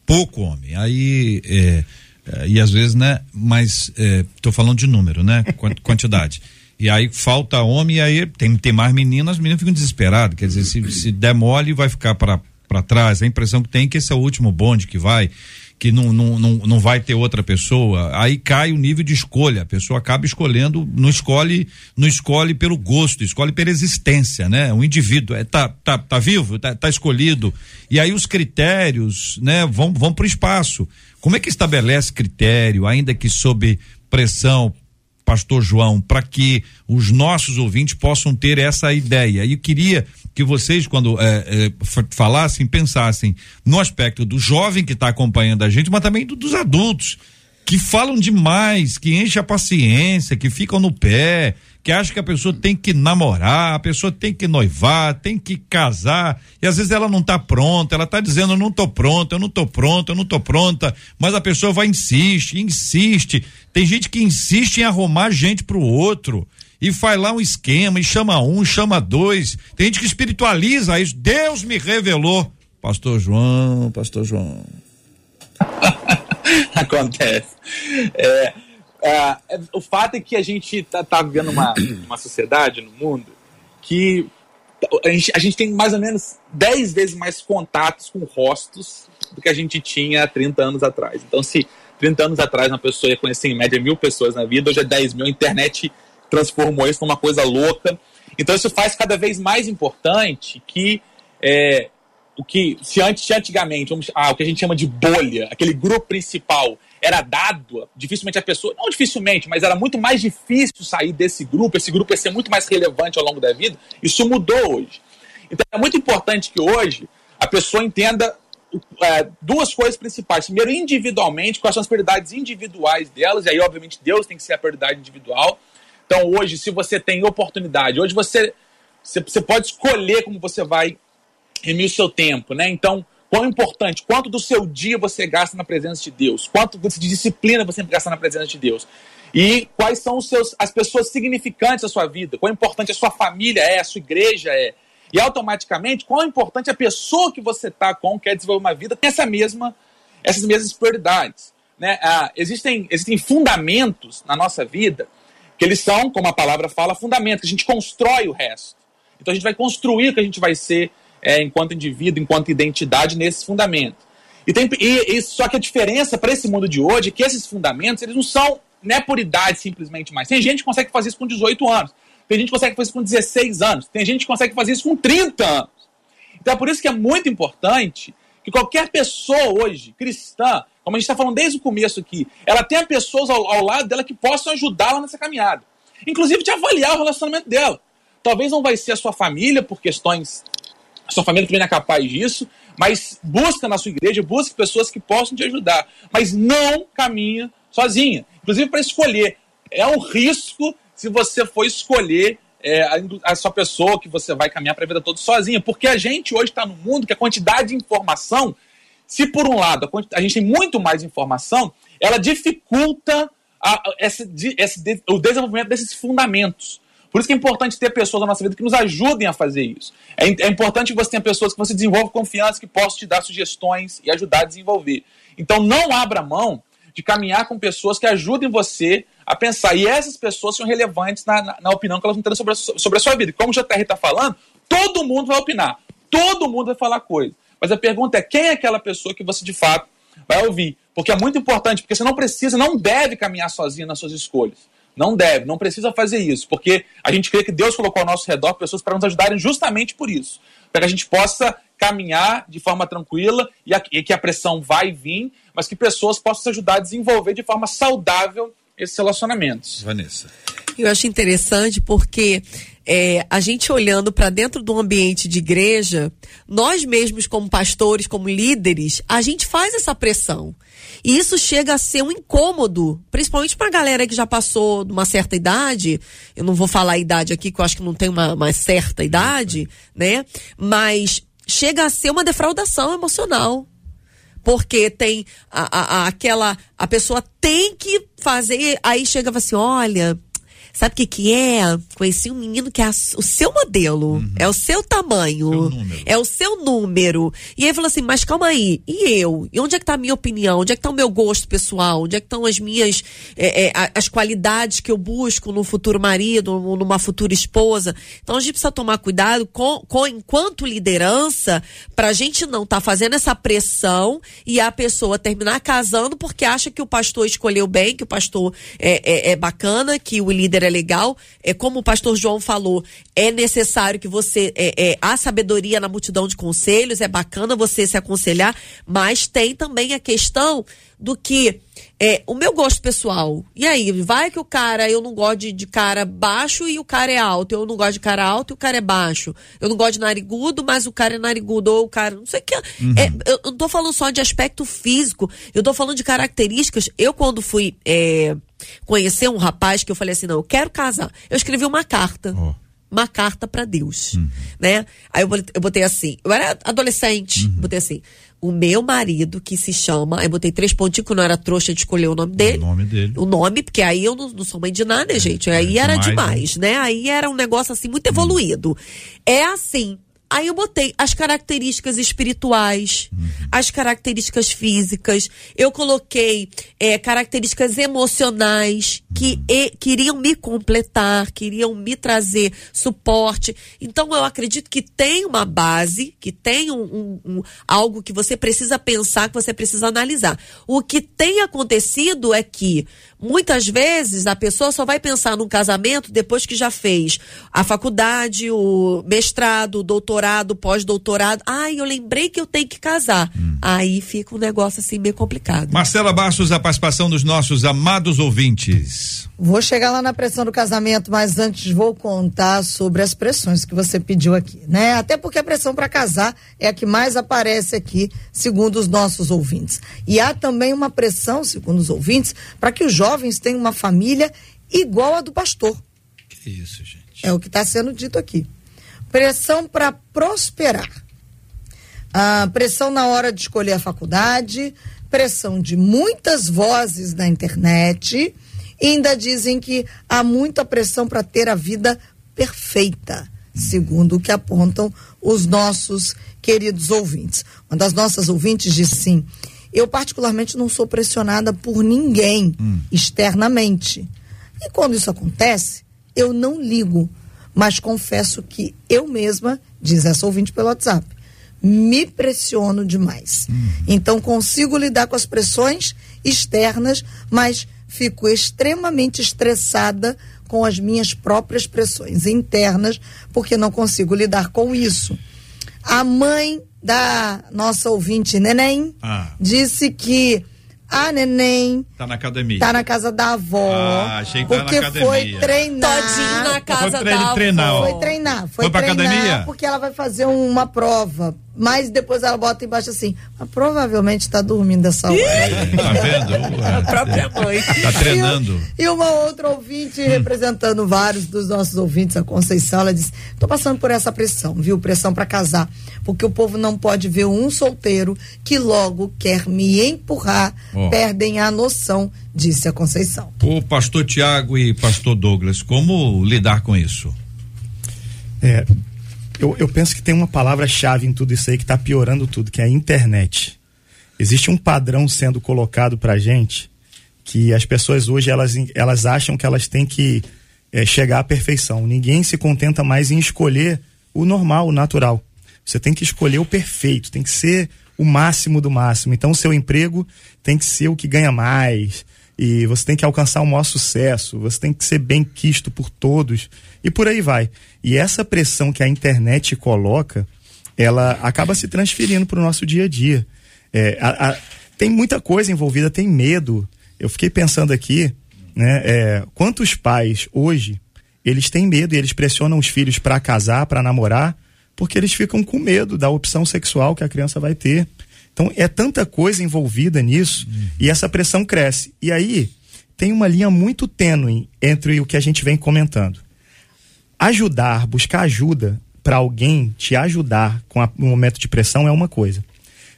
pouco homem. Aí, é, é, e às vezes, né? Mas estou é, falando de número, né? Quantidade. E aí falta homem, e aí tem, tem mais meninas, as meninas ficam desesperadas. Quer dizer, se, se der mole, vai ficar para trás. A impressão que tem é que esse é o último bonde que vai que não, não, não, não vai ter outra pessoa, aí cai o nível de escolha. A pessoa acaba escolhendo, não escolhe, não escolhe pelo gosto, escolhe pela existência, né? O indivíduo é, tá, tá, tá vivo, tá, tá escolhido. E aí os critérios, né, vão, vão para o espaço. Como é que estabelece critério, ainda que sob pressão, pastor João, para que os nossos ouvintes possam ter essa ideia? E eu queria que vocês, quando é, é, falassem, pensassem no aspecto do jovem que está acompanhando a gente, mas também do, dos adultos. que falam demais, que enchem a paciência, que ficam no pé, que acham que a pessoa tem que namorar, a pessoa tem que noivar, tem que casar, e às vezes ela não está pronta, ela está dizendo, eu não estou pronta, eu não estou pronta, eu não estou pronta, mas a pessoa vai insiste, insiste. Tem gente que insiste em arrumar gente pro outro e faz lá um esquema e chama um, chama dois. Tem gente que espiritualiza isso. Deus me revelou. Pastor João, Pastor João. Acontece. É, é, o fato é que a gente está tá vivendo uma, uma sociedade no mundo que a gente, a gente, tem mais ou menos 10 vezes mais contatos com rostos do que a gente tinha 30 anos atrás. Então, se 30 anos atrás uma pessoa ia conhecer em média mil pessoas na vida, hoje é 10 mil. A internet transformou isso numa coisa louca. Então, isso faz cada vez mais importante que é, o que se antes antigamente vamos, ah, o que a gente chama de bolha, aquele grupo principal era dado, dificilmente a pessoa, não dificilmente, mas era muito mais difícil sair desse grupo, esse grupo ia ser muito mais relevante ao longo da vida. Isso mudou hoje. Então é muito importante que hoje a pessoa entenda é, duas coisas principais. Primeiro, individualmente, quais são as prioridades individuais delas, e aí, obviamente, Deus tem que ser a prioridade individual. Então, hoje, se você tem oportunidade, hoje você, você pode escolher como você vai remir o seu tempo, né? Então, quão importante, quanto do seu dia você gasta na presença de Deus, quanto de disciplina você gasta na presença de Deus. E quais são os seus, as pessoas significantes da sua vida, quão importante a sua família é, a sua igreja é. E automaticamente, quão importante a pessoa que você está com, quer desenvolver uma vida, tem essa mesma, essas mesmas prioridades. Né? Ah, existem, existem fundamentos na nossa vida que eles são, como a palavra fala, fundamentos, que a gente constrói o resto. Então a gente vai construir o que a gente vai ser é, enquanto indivíduo, enquanto identidade, nesses fundamentos. E, tem, e, e só que a diferença para esse mundo de hoje é que esses fundamentos eles não são não é por idade simplesmente mais. Tem gente que consegue fazer isso com 18 anos. Tem gente que consegue fazer isso com 16 anos. Tem gente que consegue fazer isso com 30 anos. Então é por isso que é muito importante que qualquer pessoa hoje, cristã, como a gente está falando desde o começo aqui, ela tenha pessoas ao, ao lado dela que possam ajudá-la nessa caminhada. Inclusive de avaliar o relacionamento dela. Talvez não vai ser a sua família por questões a sua família também não é capaz disso, mas busca na sua igreja, busca pessoas que possam te ajudar, mas não caminha sozinha. Inclusive para escolher. É um risco se você for escolher é, a, a, sua pessoa que você vai caminhar para a vida toda sozinha, porque a gente hoje está no mundo que a quantidade de informação, se por um lado a, gente tem muito mais informação, ela dificulta a, esse, esse, o desenvolvimento desses fundamentos. Por isso que é importante ter pessoas na nossa vida que nos ajudem a fazer isso. É, é importante que você tenha pessoas que você desenvolva confiança, que possam te dar sugestões e ajudar a desenvolver. Então não abra mão de caminhar com pessoas que ajudem você a pensar. E essas pessoas são relevantes na, na, na opinião que elas vão ter sobre a, sobre a sua vida. Como o JR está falando, todo mundo vai opinar. Todo mundo vai falar coisa. Mas a pergunta é quem é aquela pessoa que você de fato vai ouvir? Porque é muito importante, porque você não precisa, não deve caminhar sozinho nas suas escolhas. Não deve, não precisa fazer isso, porque a gente crê que Deus colocou ao nosso redor pessoas para nos ajudarem justamente por isso. Para que a gente possa caminhar de forma tranquila e, a, e que a pressão vai vir, mas que pessoas possam se ajudar a desenvolver de forma saudável esses relacionamentos. Vanessa. Eu acho interessante porque é, a gente olhando para dentro do ambiente de igreja, nós mesmos como pastores, como líderes, a gente faz essa pressão. E isso chega a ser um incômodo, principalmente para a galera que já passou de uma certa idade. Eu não vou falar a idade aqui, que eu acho que não tem uma, uma certa idade, né? Mas chega a ser uma defraudação emocional porque tem a, a, a, aquela a pessoa tem que fazer aí chega assim olha Sabe o que que é? Conheci um menino que é o seu modelo, uhum. é o seu tamanho, seu é o seu número. E aí falou assim, mas calma aí, e eu? E onde é que tá a minha opinião? Onde é que tá o meu gosto pessoal? Onde é que estão as minhas, é, é, as qualidades que eu busco no futuro marido, numa futura esposa? Então a gente precisa tomar cuidado com, com enquanto liderança, pra gente não estar tá fazendo essa pressão e a pessoa terminar casando porque acha que o pastor escolheu bem, que o pastor é, é, é bacana, que o líder maneira legal. É como o pastor João falou, é necessário que você é, é a sabedoria na multidão de conselhos, é bacana você se aconselhar, mas tem também a questão do que é, o meu gosto pessoal. E aí, vai que o cara, eu não gosto de, de, cara baixo e o cara é alto. Eu não gosto de cara alto e o cara é baixo. Eu não gosto de narigudo, mas o cara é narigudo. Ou o cara, não sei o que. Uhum. É, eu não tô falando só de aspecto físico. Eu tô falando de características. Eu, quando fui é, conhecer um rapaz que eu falei assim, não, eu quero casar. Eu escrevi uma carta. Oh uma carta para Deus, uhum. né? Aí eu botei, eu botei, assim, eu era adolescente, uhum. botei assim, o meu marido, que se chama. Aí botei três pontinhos, que não era trouxa de escolher o nome dele. O nome dele. O nome, porque aí eu não, não sou mãe de nada, é, gente. Aí é era demais, demais né? né? Aí era um negócio assim muito evoluído. Hum. É assim, Aí eu botei as características espirituais, uhum. as características físicas, eu coloquei é, características emocionais que uhum. e, queriam me completar, queriam me trazer suporte. Então eu acredito que tem uma base, que tem um, um, um, algo que você precisa pensar, que você precisa analisar. O que tem acontecido é que Muitas vezes a pessoa só vai pensar num casamento depois que já fez a faculdade, o mestrado, o doutorado, pós-doutorado. Ai, eu lembrei que eu tenho que casar. Hum. Aí fica um negócio assim meio complicado. Marcela Bastos, a participação dos nossos amados ouvintes. Vou chegar lá na pressão do casamento, mas antes vou contar sobre as pressões que você pediu aqui, né? Até porque a pressão para casar é a que mais aparece aqui, segundo os nossos ouvintes. E há também uma pressão, segundo os ouvintes, para que os jovens jovens têm uma família igual a do pastor. Que isso, gente. É o que está sendo dito aqui. Pressão para prosperar. Ah, pressão na hora de escolher a faculdade, pressão de muitas vozes na internet. E ainda dizem que há muita pressão para ter a vida perfeita, segundo o que apontam os nossos queridos ouvintes. Uma das nossas ouvintes disse sim eu, particularmente, não sou pressionada por ninguém hum. externamente. E quando isso acontece, eu não ligo. Mas confesso que eu mesma, diz essa ouvinte pelo WhatsApp, me pressiono demais. Hum. Então consigo lidar com as pressões externas, mas fico extremamente estressada com as minhas próprias pressões internas, porque não consigo lidar com isso. A mãe da nossa ouvinte Neném ah. disse que a neném tá na academia. Tá na casa da avó. Ah, achei que porque tá na foi treinar. Todinho na casa foi da avó. Treinar, foi treinar. Foi, foi pra treinar academia? porque ela vai fazer uma prova mas depois ela bota embaixo assim, mas provavelmente está dormindo essa hora. tá vendo? A própria mãe. Tá treinando. E, e uma outra ouvinte, hum. representando vários dos nossos ouvintes, a Conceição, ela disse: tô passando por essa pressão, viu? Pressão para casar. Porque o povo não pode ver um solteiro que logo quer me empurrar, oh. perdem a noção, disse a Conceição. O pastor Tiago e pastor Douglas, como lidar com isso? É, eu, eu penso que tem uma palavra-chave em tudo isso aí que está piorando tudo, que é a internet. Existe um padrão sendo colocado para gente que as pessoas hoje elas, elas acham que elas têm que é, chegar à perfeição. Ninguém se contenta mais em escolher o normal, o natural. Você tem que escolher o perfeito, tem que ser o máximo do máximo. Então, o seu emprego tem que ser o que ganha mais, e você tem que alcançar o maior sucesso, você tem que ser bem quisto por todos e por aí vai. E essa pressão que a internet coloca, ela acaba se transferindo para o nosso dia a dia. É, a, a, tem muita coisa envolvida, tem medo. Eu fiquei pensando aqui, né? É, quantos pais hoje eles têm medo e eles pressionam os filhos para casar, para namorar, porque eles ficam com medo da opção sexual que a criança vai ter. Então é tanta coisa envolvida nisso uhum. e essa pressão cresce. E aí tem uma linha muito tênue entre o que a gente vem comentando. Ajudar, buscar ajuda para alguém te ajudar com a, um momento de pressão é uma coisa.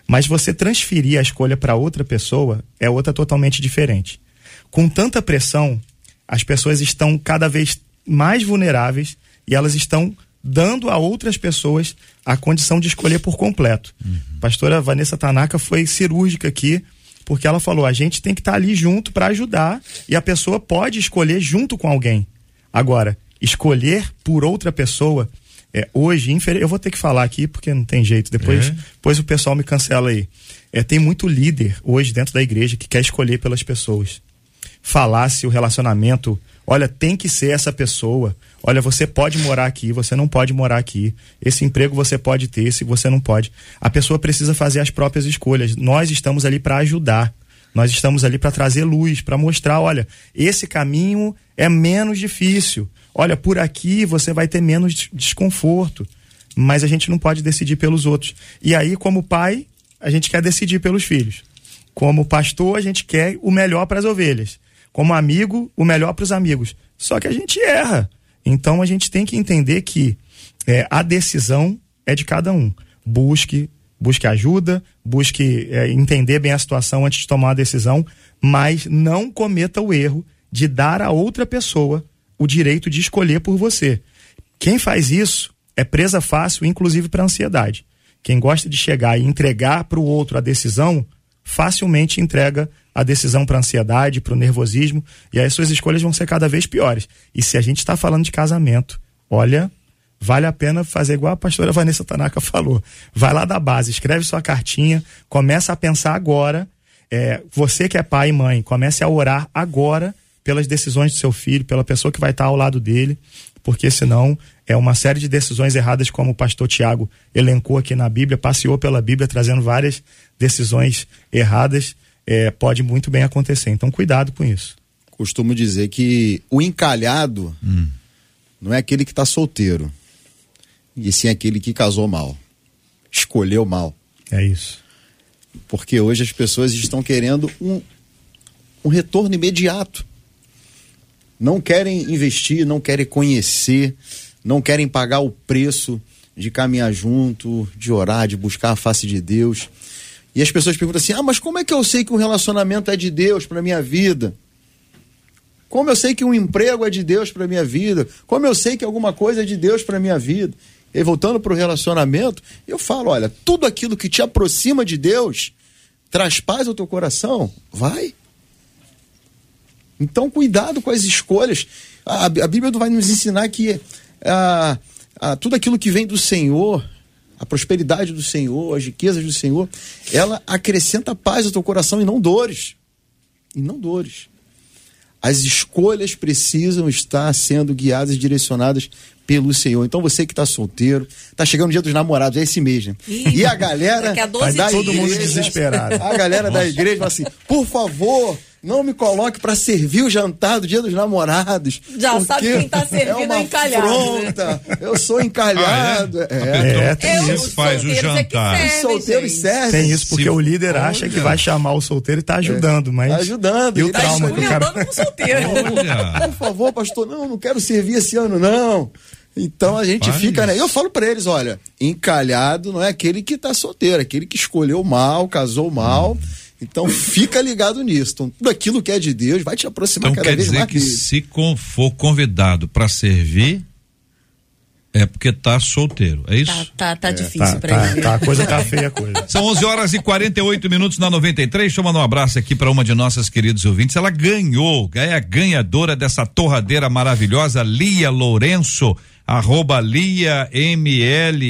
Mas você transferir a escolha para outra pessoa é outra totalmente diferente. Com tanta pressão, as pessoas estão cada vez mais vulneráveis e elas estão dando a outras pessoas a condição de escolher por completo. Uhum. Pastora Vanessa Tanaka foi cirúrgica aqui, porque ela falou: a gente tem que estar tá ali junto para ajudar e a pessoa pode escolher junto com alguém. Agora, escolher por outra pessoa, é, hoje, eu vou ter que falar aqui porque não tem jeito, depois, é. depois o pessoal me cancela aí. É, tem muito líder hoje dentro da igreja que quer escolher pelas pessoas falar se o relacionamento, olha, tem que ser essa pessoa. Olha, você pode morar aqui, você não pode morar aqui. Esse emprego você pode ter, se você não pode. A pessoa precisa fazer as próprias escolhas. Nós estamos ali para ajudar. Nós estamos ali para trazer luz, para mostrar, olha, esse caminho é menos difícil. Olha, por aqui você vai ter menos desconforto. Mas a gente não pode decidir pelos outros. E aí, como pai, a gente quer decidir pelos filhos. Como pastor, a gente quer o melhor para as ovelhas. Como amigo, o melhor para os amigos. Só que a gente erra. Então a gente tem que entender que é, a decisão é de cada um. Busque, busque ajuda, busque é, entender bem a situação antes de tomar a decisão, mas não cometa o erro de dar a outra pessoa o direito de escolher por você. Quem faz isso é presa fácil, inclusive para ansiedade. Quem gosta de chegar e entregar para o outro a decisão, facilmente entrega a decisão para ansiedade, para o nervosismo, e aí as suas escolhas vão ser cada vez piores. E se a gente está falando de casamento, olha, vale a pena fazer igual a pastora Vanessa Tanaka falou. Vai lá da base, escreve sua cartinha, começa a pensar agora. É, você que é pai e mãe, comece a orar agora pelas decisões do seu filho, pela pessoa que vai estar ao lado dele, porque senão é uma série de decisões erradas, como o pastor Tiago elencou aqui na Bíblia, passeou pela Bíblia trazendo várias decisões erradas é, pode muito bem acontecer. Então, cuidado com isso. Costumo dizer que o encalhado hum. não é aquele que está solteiro, e sim aquele que casou mal, escolheu mal. É isso. Porque hoje as pessoas estão querendo um, um retorno imediato. Não querem investir, não querem conhecer, não querem pagar o preço de caminhar junto, de orar, de buscar a face de Deus. E as pessoas perguntam assim: ah, mas como é que eu sei que um relacionamento é de Deus para minha vida? Como eu sei que um emprego é de Deus para minha vida? Como eu sei que alguma coisa é de Deus para minha vida? E voltando para o relacionamento, eu falo: olha, tudo aquilo que te aproxima de Deus traz paz ao teu coração, vai. Então, cuidado com as escolhas. A, a Bíblia vai nos ensinar que ah, ah, tudo aquilo que vem do Senhor a prosperidade do Senhor, as riquezas do Senhor, ela acrescenta paz ao teu coração e não dores. E não dores. As escolhas precisam estar sendo guiadas e direcionadas pelo Senhor. Então você que está solteiro, está chegando o dia dos namorados, é esse mês, né? E a galera vai dar todo mundo desesperado. A galera da igreja fala assim: "Por favor, não me coloque para servir o jantar do dia dos namorados. Já sabe quem tá servindo é, uma encalhado. Afronta. Né? Eu sou encalhado. Ah, é? é, tem é, isso. Faz o é jantar. É serve, solteiro serve. Tem isso porque Se o líder olha. acha que vai chamar o solteiro e tá ajudando, mas. Tá ajudando. E o tá trauma que o cara. Com solteiro. Por favor, pastor, não, não quero servir esse ano, não. Então a gente fica, né? Eu falo para eles, olha, encalhado não é aquele que tá solteiro, é aquele que escolheu mal, casou mal. Hum então fica ligado nisso. Então, tudo aquilo que é de Deus vai te aproximar então, cada vez mais. Quer dizer que se for convidado para servir, é porque tá solteiro, é isso? Tá, tá, tá é, difícil tá, pra tá, ele. Tá, a coisa tá feia a coisa. São 11 horas e 48 minutos na 93. Deixa eu mandar um abraço aqui para uma de nossas queridas ouvintes. Ela ganhou, é a ganhadora dessa torradeira maravilhosa, Lia Lourenço, arroba Lia ML,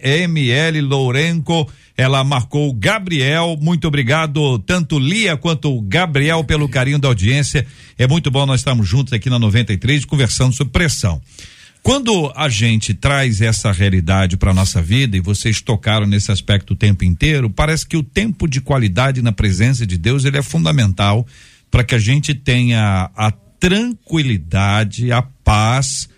ML Lourenco ela marcou Gabriel. Muito obrigado, tanto Lia quanto Gabriel, pelo carinho da audiência. É muito bom nós estarmos juntos aqui na 93 conversando sobre pressão. Quando a gente traz essa realidade para nossa vida e vocês tocaram nesse aspecto o tempo inteiro, parece que o tempo de qualidade na presença de Deus ele é fundamental para que a gente tenha a tranquilidade, a paz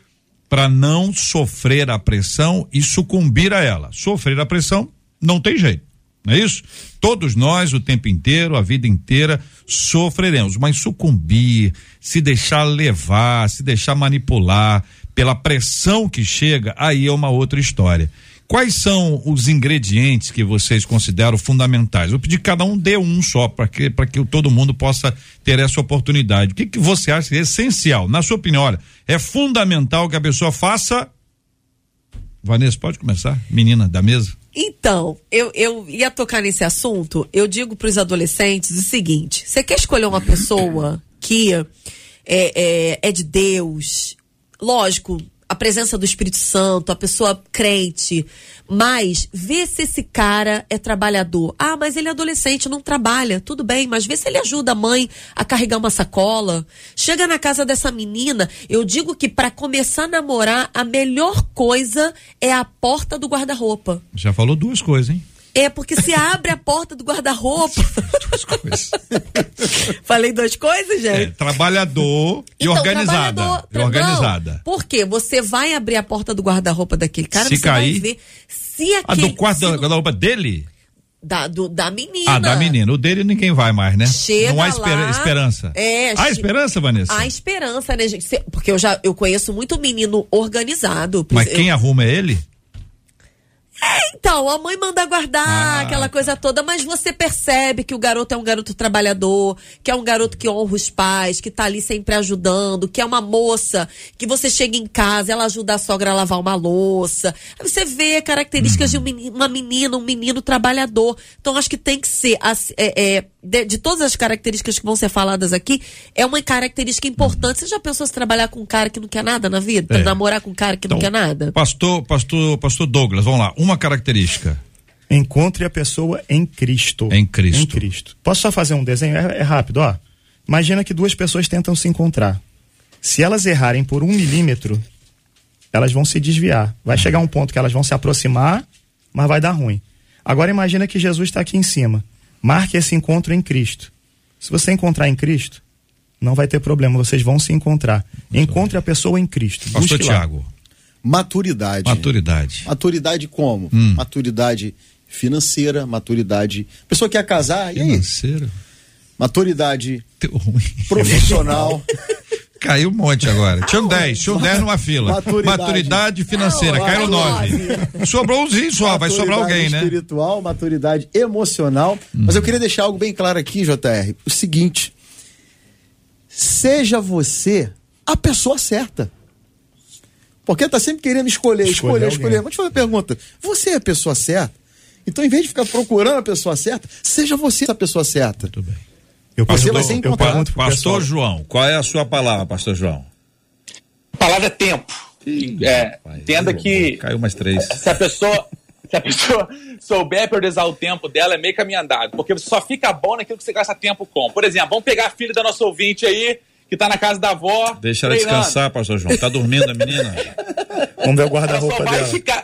para não sofrer a pressão e sucumbir a ela. Sofrer a pressão não tem jeito. Não é isso? Todos nós, o tempo inteiro, a vida inteira, sofreremos, mas sucumbir, se deixar levar, se deixar manipular pela pressão que chega, aí é uma outra história. Quais são os ingredientes que vocês consideram fundamentais? Eu pedi que cada um dê um só para que que todo mundo possa ter essa oportunidade. O que, que você acha essencial? Na sua opinião, olha, é fundamental que a pessoa faça. Vanessa, pode começar, menina da mesa. Então, eu, eu ia tocar nesse assunto. Eu digo para os adolescentes o seguinte: você quer escolher uma pessoa que é, é, é de Deus? Lógico, a presença do Espírito Santo, a pessoa crente, mas vê se esse cara é trabalhador. Ah, mas ele é adolescente, não trabalha. Tudo bem, mas vê se ele ajuda a mãe a carregar uma sacola. Chega na casa dessa menina, eu digo que para começar a namorar, a melhor coisa é a porta do guarda-roupa. Já falou duas coisas, hein? É porque se abre a porta do guarda-roupa. Duas coisas. Falei duas coisas, gente? É, trabalhador e então, organizada. Trabalhador, e organizada. Não, porque você vai abrir a porta do guarda-roupa daquele cara, se você cair, vai ver se aquele. A do quarto da guarda-roupa dele? Da, do, da menina. Ah, da menina. O dele ninguém vai mais, né? Chega Não há lá, esperança. É, há esperança, Vanessa? Há esperança, né, gente? Porque eu já eu conheço muito menino organizado. Mas eu, quem arruma é ele? Então, a mãe manda guardar ah. aquela coisa toda, mas você percebe que o garoto é um garoto trabalhador, que é um garoto que honra os pais, que tá ali sempre ajudando, que é uma moça, que você chega em casa, ela ajuda a sogra a lavar uma louça. Aí você vê características de um menino, uma menina, um menino trabalhador. Então, acho que tem que ser, é, é, de, de, todas as características que vão ser faladas aqui, é uma característica importante. Você já pensou se trabalhar com um cara que não quer nada na vida? É. Namorar com um cara que então, não quer nada? Pastor, pastor, pastor Douglas, vamos lá. Uma característica. Encontre a pessoa em Cristo. Em Cristo. Em Cristo. Posso só fazer um desenho? É, é rápido, ó. Imagina que duas pessoas tentam se encontrar. Se elas errarem por um milímetro, elas vão se desviar. Vai chegar um ponto que elas vão se aproximar, mas vai dar ruim. Agora imagina que Jesus está aqui em cima. Marque esse encontro em Cristo. Se você encontrar em Cristo, não vai ter problema, vocês vão se encontrar. Encontre a pessoa em Cristo. Pastor Tiago. Maturidade. Maturidade. Maturidade como? Hum. Maturidade financeira, maturidade. Pessoa que quer casar, financeira. Maturidade profissional. Caiu um monte agora. Tinham 10, tinham 10 numa fila. Maturidade, maturidade financeira, não, caiu 9. Sobrou umzinho só, vai sobrar alguém, né? Espiritual, maturidade emocional. Hum. Mas eu queria deixar algo bem claro aqui, JR. O seguinte: seja você a pessoa certa. Porque tá sempre querendo escolher, escolher, escolher. escolher. Vou te fazer uma pergunta: você é a pessoa certa? Então, em vez de ficar procurando a pessoa certa, seja você a pessoa certa. Muito bem. Eu Você vai ser encontrado. Pastor João, qual é a sua palavra, Pastor João? A palavra é tempo. É, entenda que. Caiu mais três. Se a pessoa. Se a pessoa souber priorizar o tempo dela, é meio caminho andado. Porque você só fica bom naquilo que você gasta tempo com. Por exemplo, vamos pegar a filha da nossa ouvinte aí, que tá na casa da avó. Deixa ela descansar, pastor João. Tá dormindo a menina? Vamos ver o guarda-roupa dela. Ficar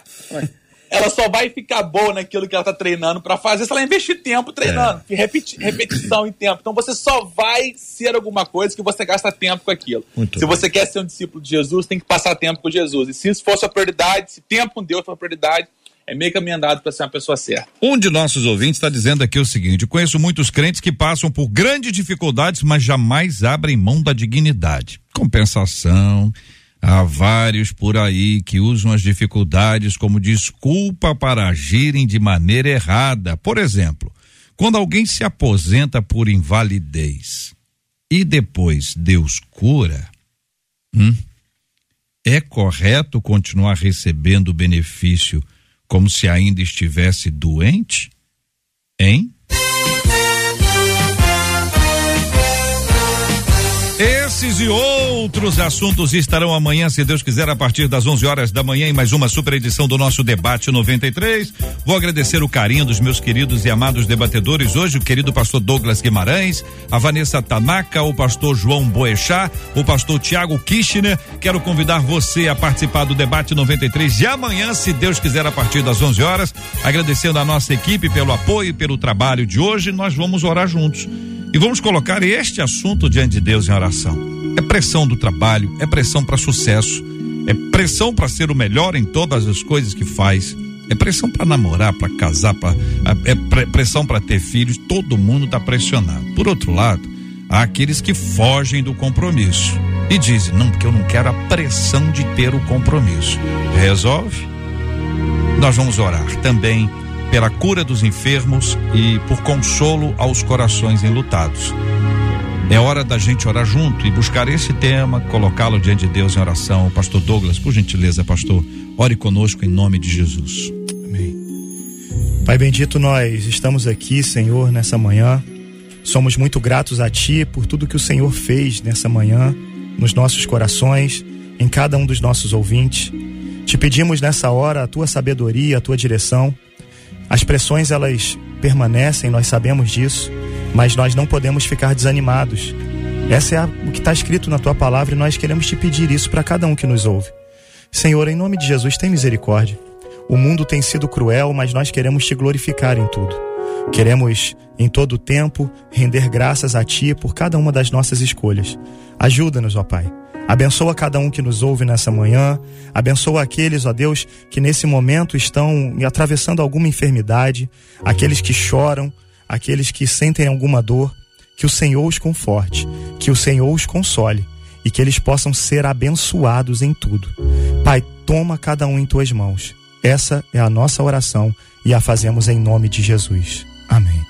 ela só vai ficar boa naquilo que ela tá treinando para fazer se ela investir tempo treinando, é. repeti repetição em tempo. Então você só vai ser alguma coisa que você gasta tempo com aquilo. Muito se bem. você quer ser um discípulo de Jesus, tem que passar tempo com Jesus. E se isso for sua prioridade, se tempo com Deus for prioridade, é meio caminho andado para ser uma pessoa certa. Um de nossos ouvintes está dizendo aqui o seguinte: conheço muitos crentes que passam por grandes dificuldades, mas jamais abrem mão da dignidade. Compensação, Há vários por aí que usam as dificuldades como desculpa para agirem de maneira errada. Por exemplo, quando alguém se aposenta por invalidez e depois Deus cura, hum, é correto continuar recebendo o benefício como se ainda estivesse doente? Hein? Esses e outros assuntos estarão amanhã, se Deus quiser, a partir das 11 horas da manhã, em mais uma super edição do nosso Debate 93. Vou agradecer o carinho dos meus queridos e amados debatedores. Hoje, o querido pastor Douglas Guimarães, a Vanessa Tanaka, o pastor João Boechat, o pastor Tiago Kirchner. Quero convidar você a participar do Debate 93 de amanhã, se Deus quiser, a partir das 11 horas. Agradecendo a nossa equipe pelo apoio e pelo trabalho de hoje. Nós vamos orar juntos. E vamos colocar este assunto diante de Deus em oração. É pressão do trabalho, é pressão para sucesso, é pressão para ser o melhor em todas as coisas que faz. É pressão para namorar, para casar, pra, é pressão para ter filhos. Todo mundo está pressionado. Por outro lado, há aqueles que fogem do compromisso e dizem: não, porque eu não quero a pressão de ter o compromisso. Resolve? Nós vamos orar também pela cura dos enfermos e por consolo aos corações enlutados. É hora da gente orar junto e buscar esse tema, colocá-lo diante de Deus em oração. Pastor Douglas, por gentileza, pastor, ore conosco em nome de Jesus. Amém. Pai bendito, nós estamos aqui, Senhor, nessa manhã. Somos muito gratos a Ti por tudo que o Senhor fez nessa manhã nos nossos corações em cada um dos nossos ouvintes. Te pedimos nessa hora a tua sabedoria, a tua direção. As pressões elas permanecem, nós sabemos disso, mas nós não podemos ficar desanimados. Essa é a, o que está escrito na tua palavra e nós queremos te pedir isso para cada um que nos ouve. Senhor, em nome de Jesus, tem misericórdia. O mundo tem sido cruel, mas nós queremos te glorificar em tudo. Queremos, em todo o tempo, render graças a Ti por cada uma das nossas escolhas. Ajuda-nos, ó Pai. Abençoa cada um que nos ouve nessa manhã. Abençoa aqueles, ó Deus, que nesse momento estão atravessando alguma enfermidade, aqueles que choram, aqueles que sentem alguma dor. Que o Senhor os conforte, que o Senhor os console e que eles possam ser abençoados em tudo. Pai, toma cada um em tuas mãos. Essa é a nossa oração e a fazemos em nome de Jesus. Amém.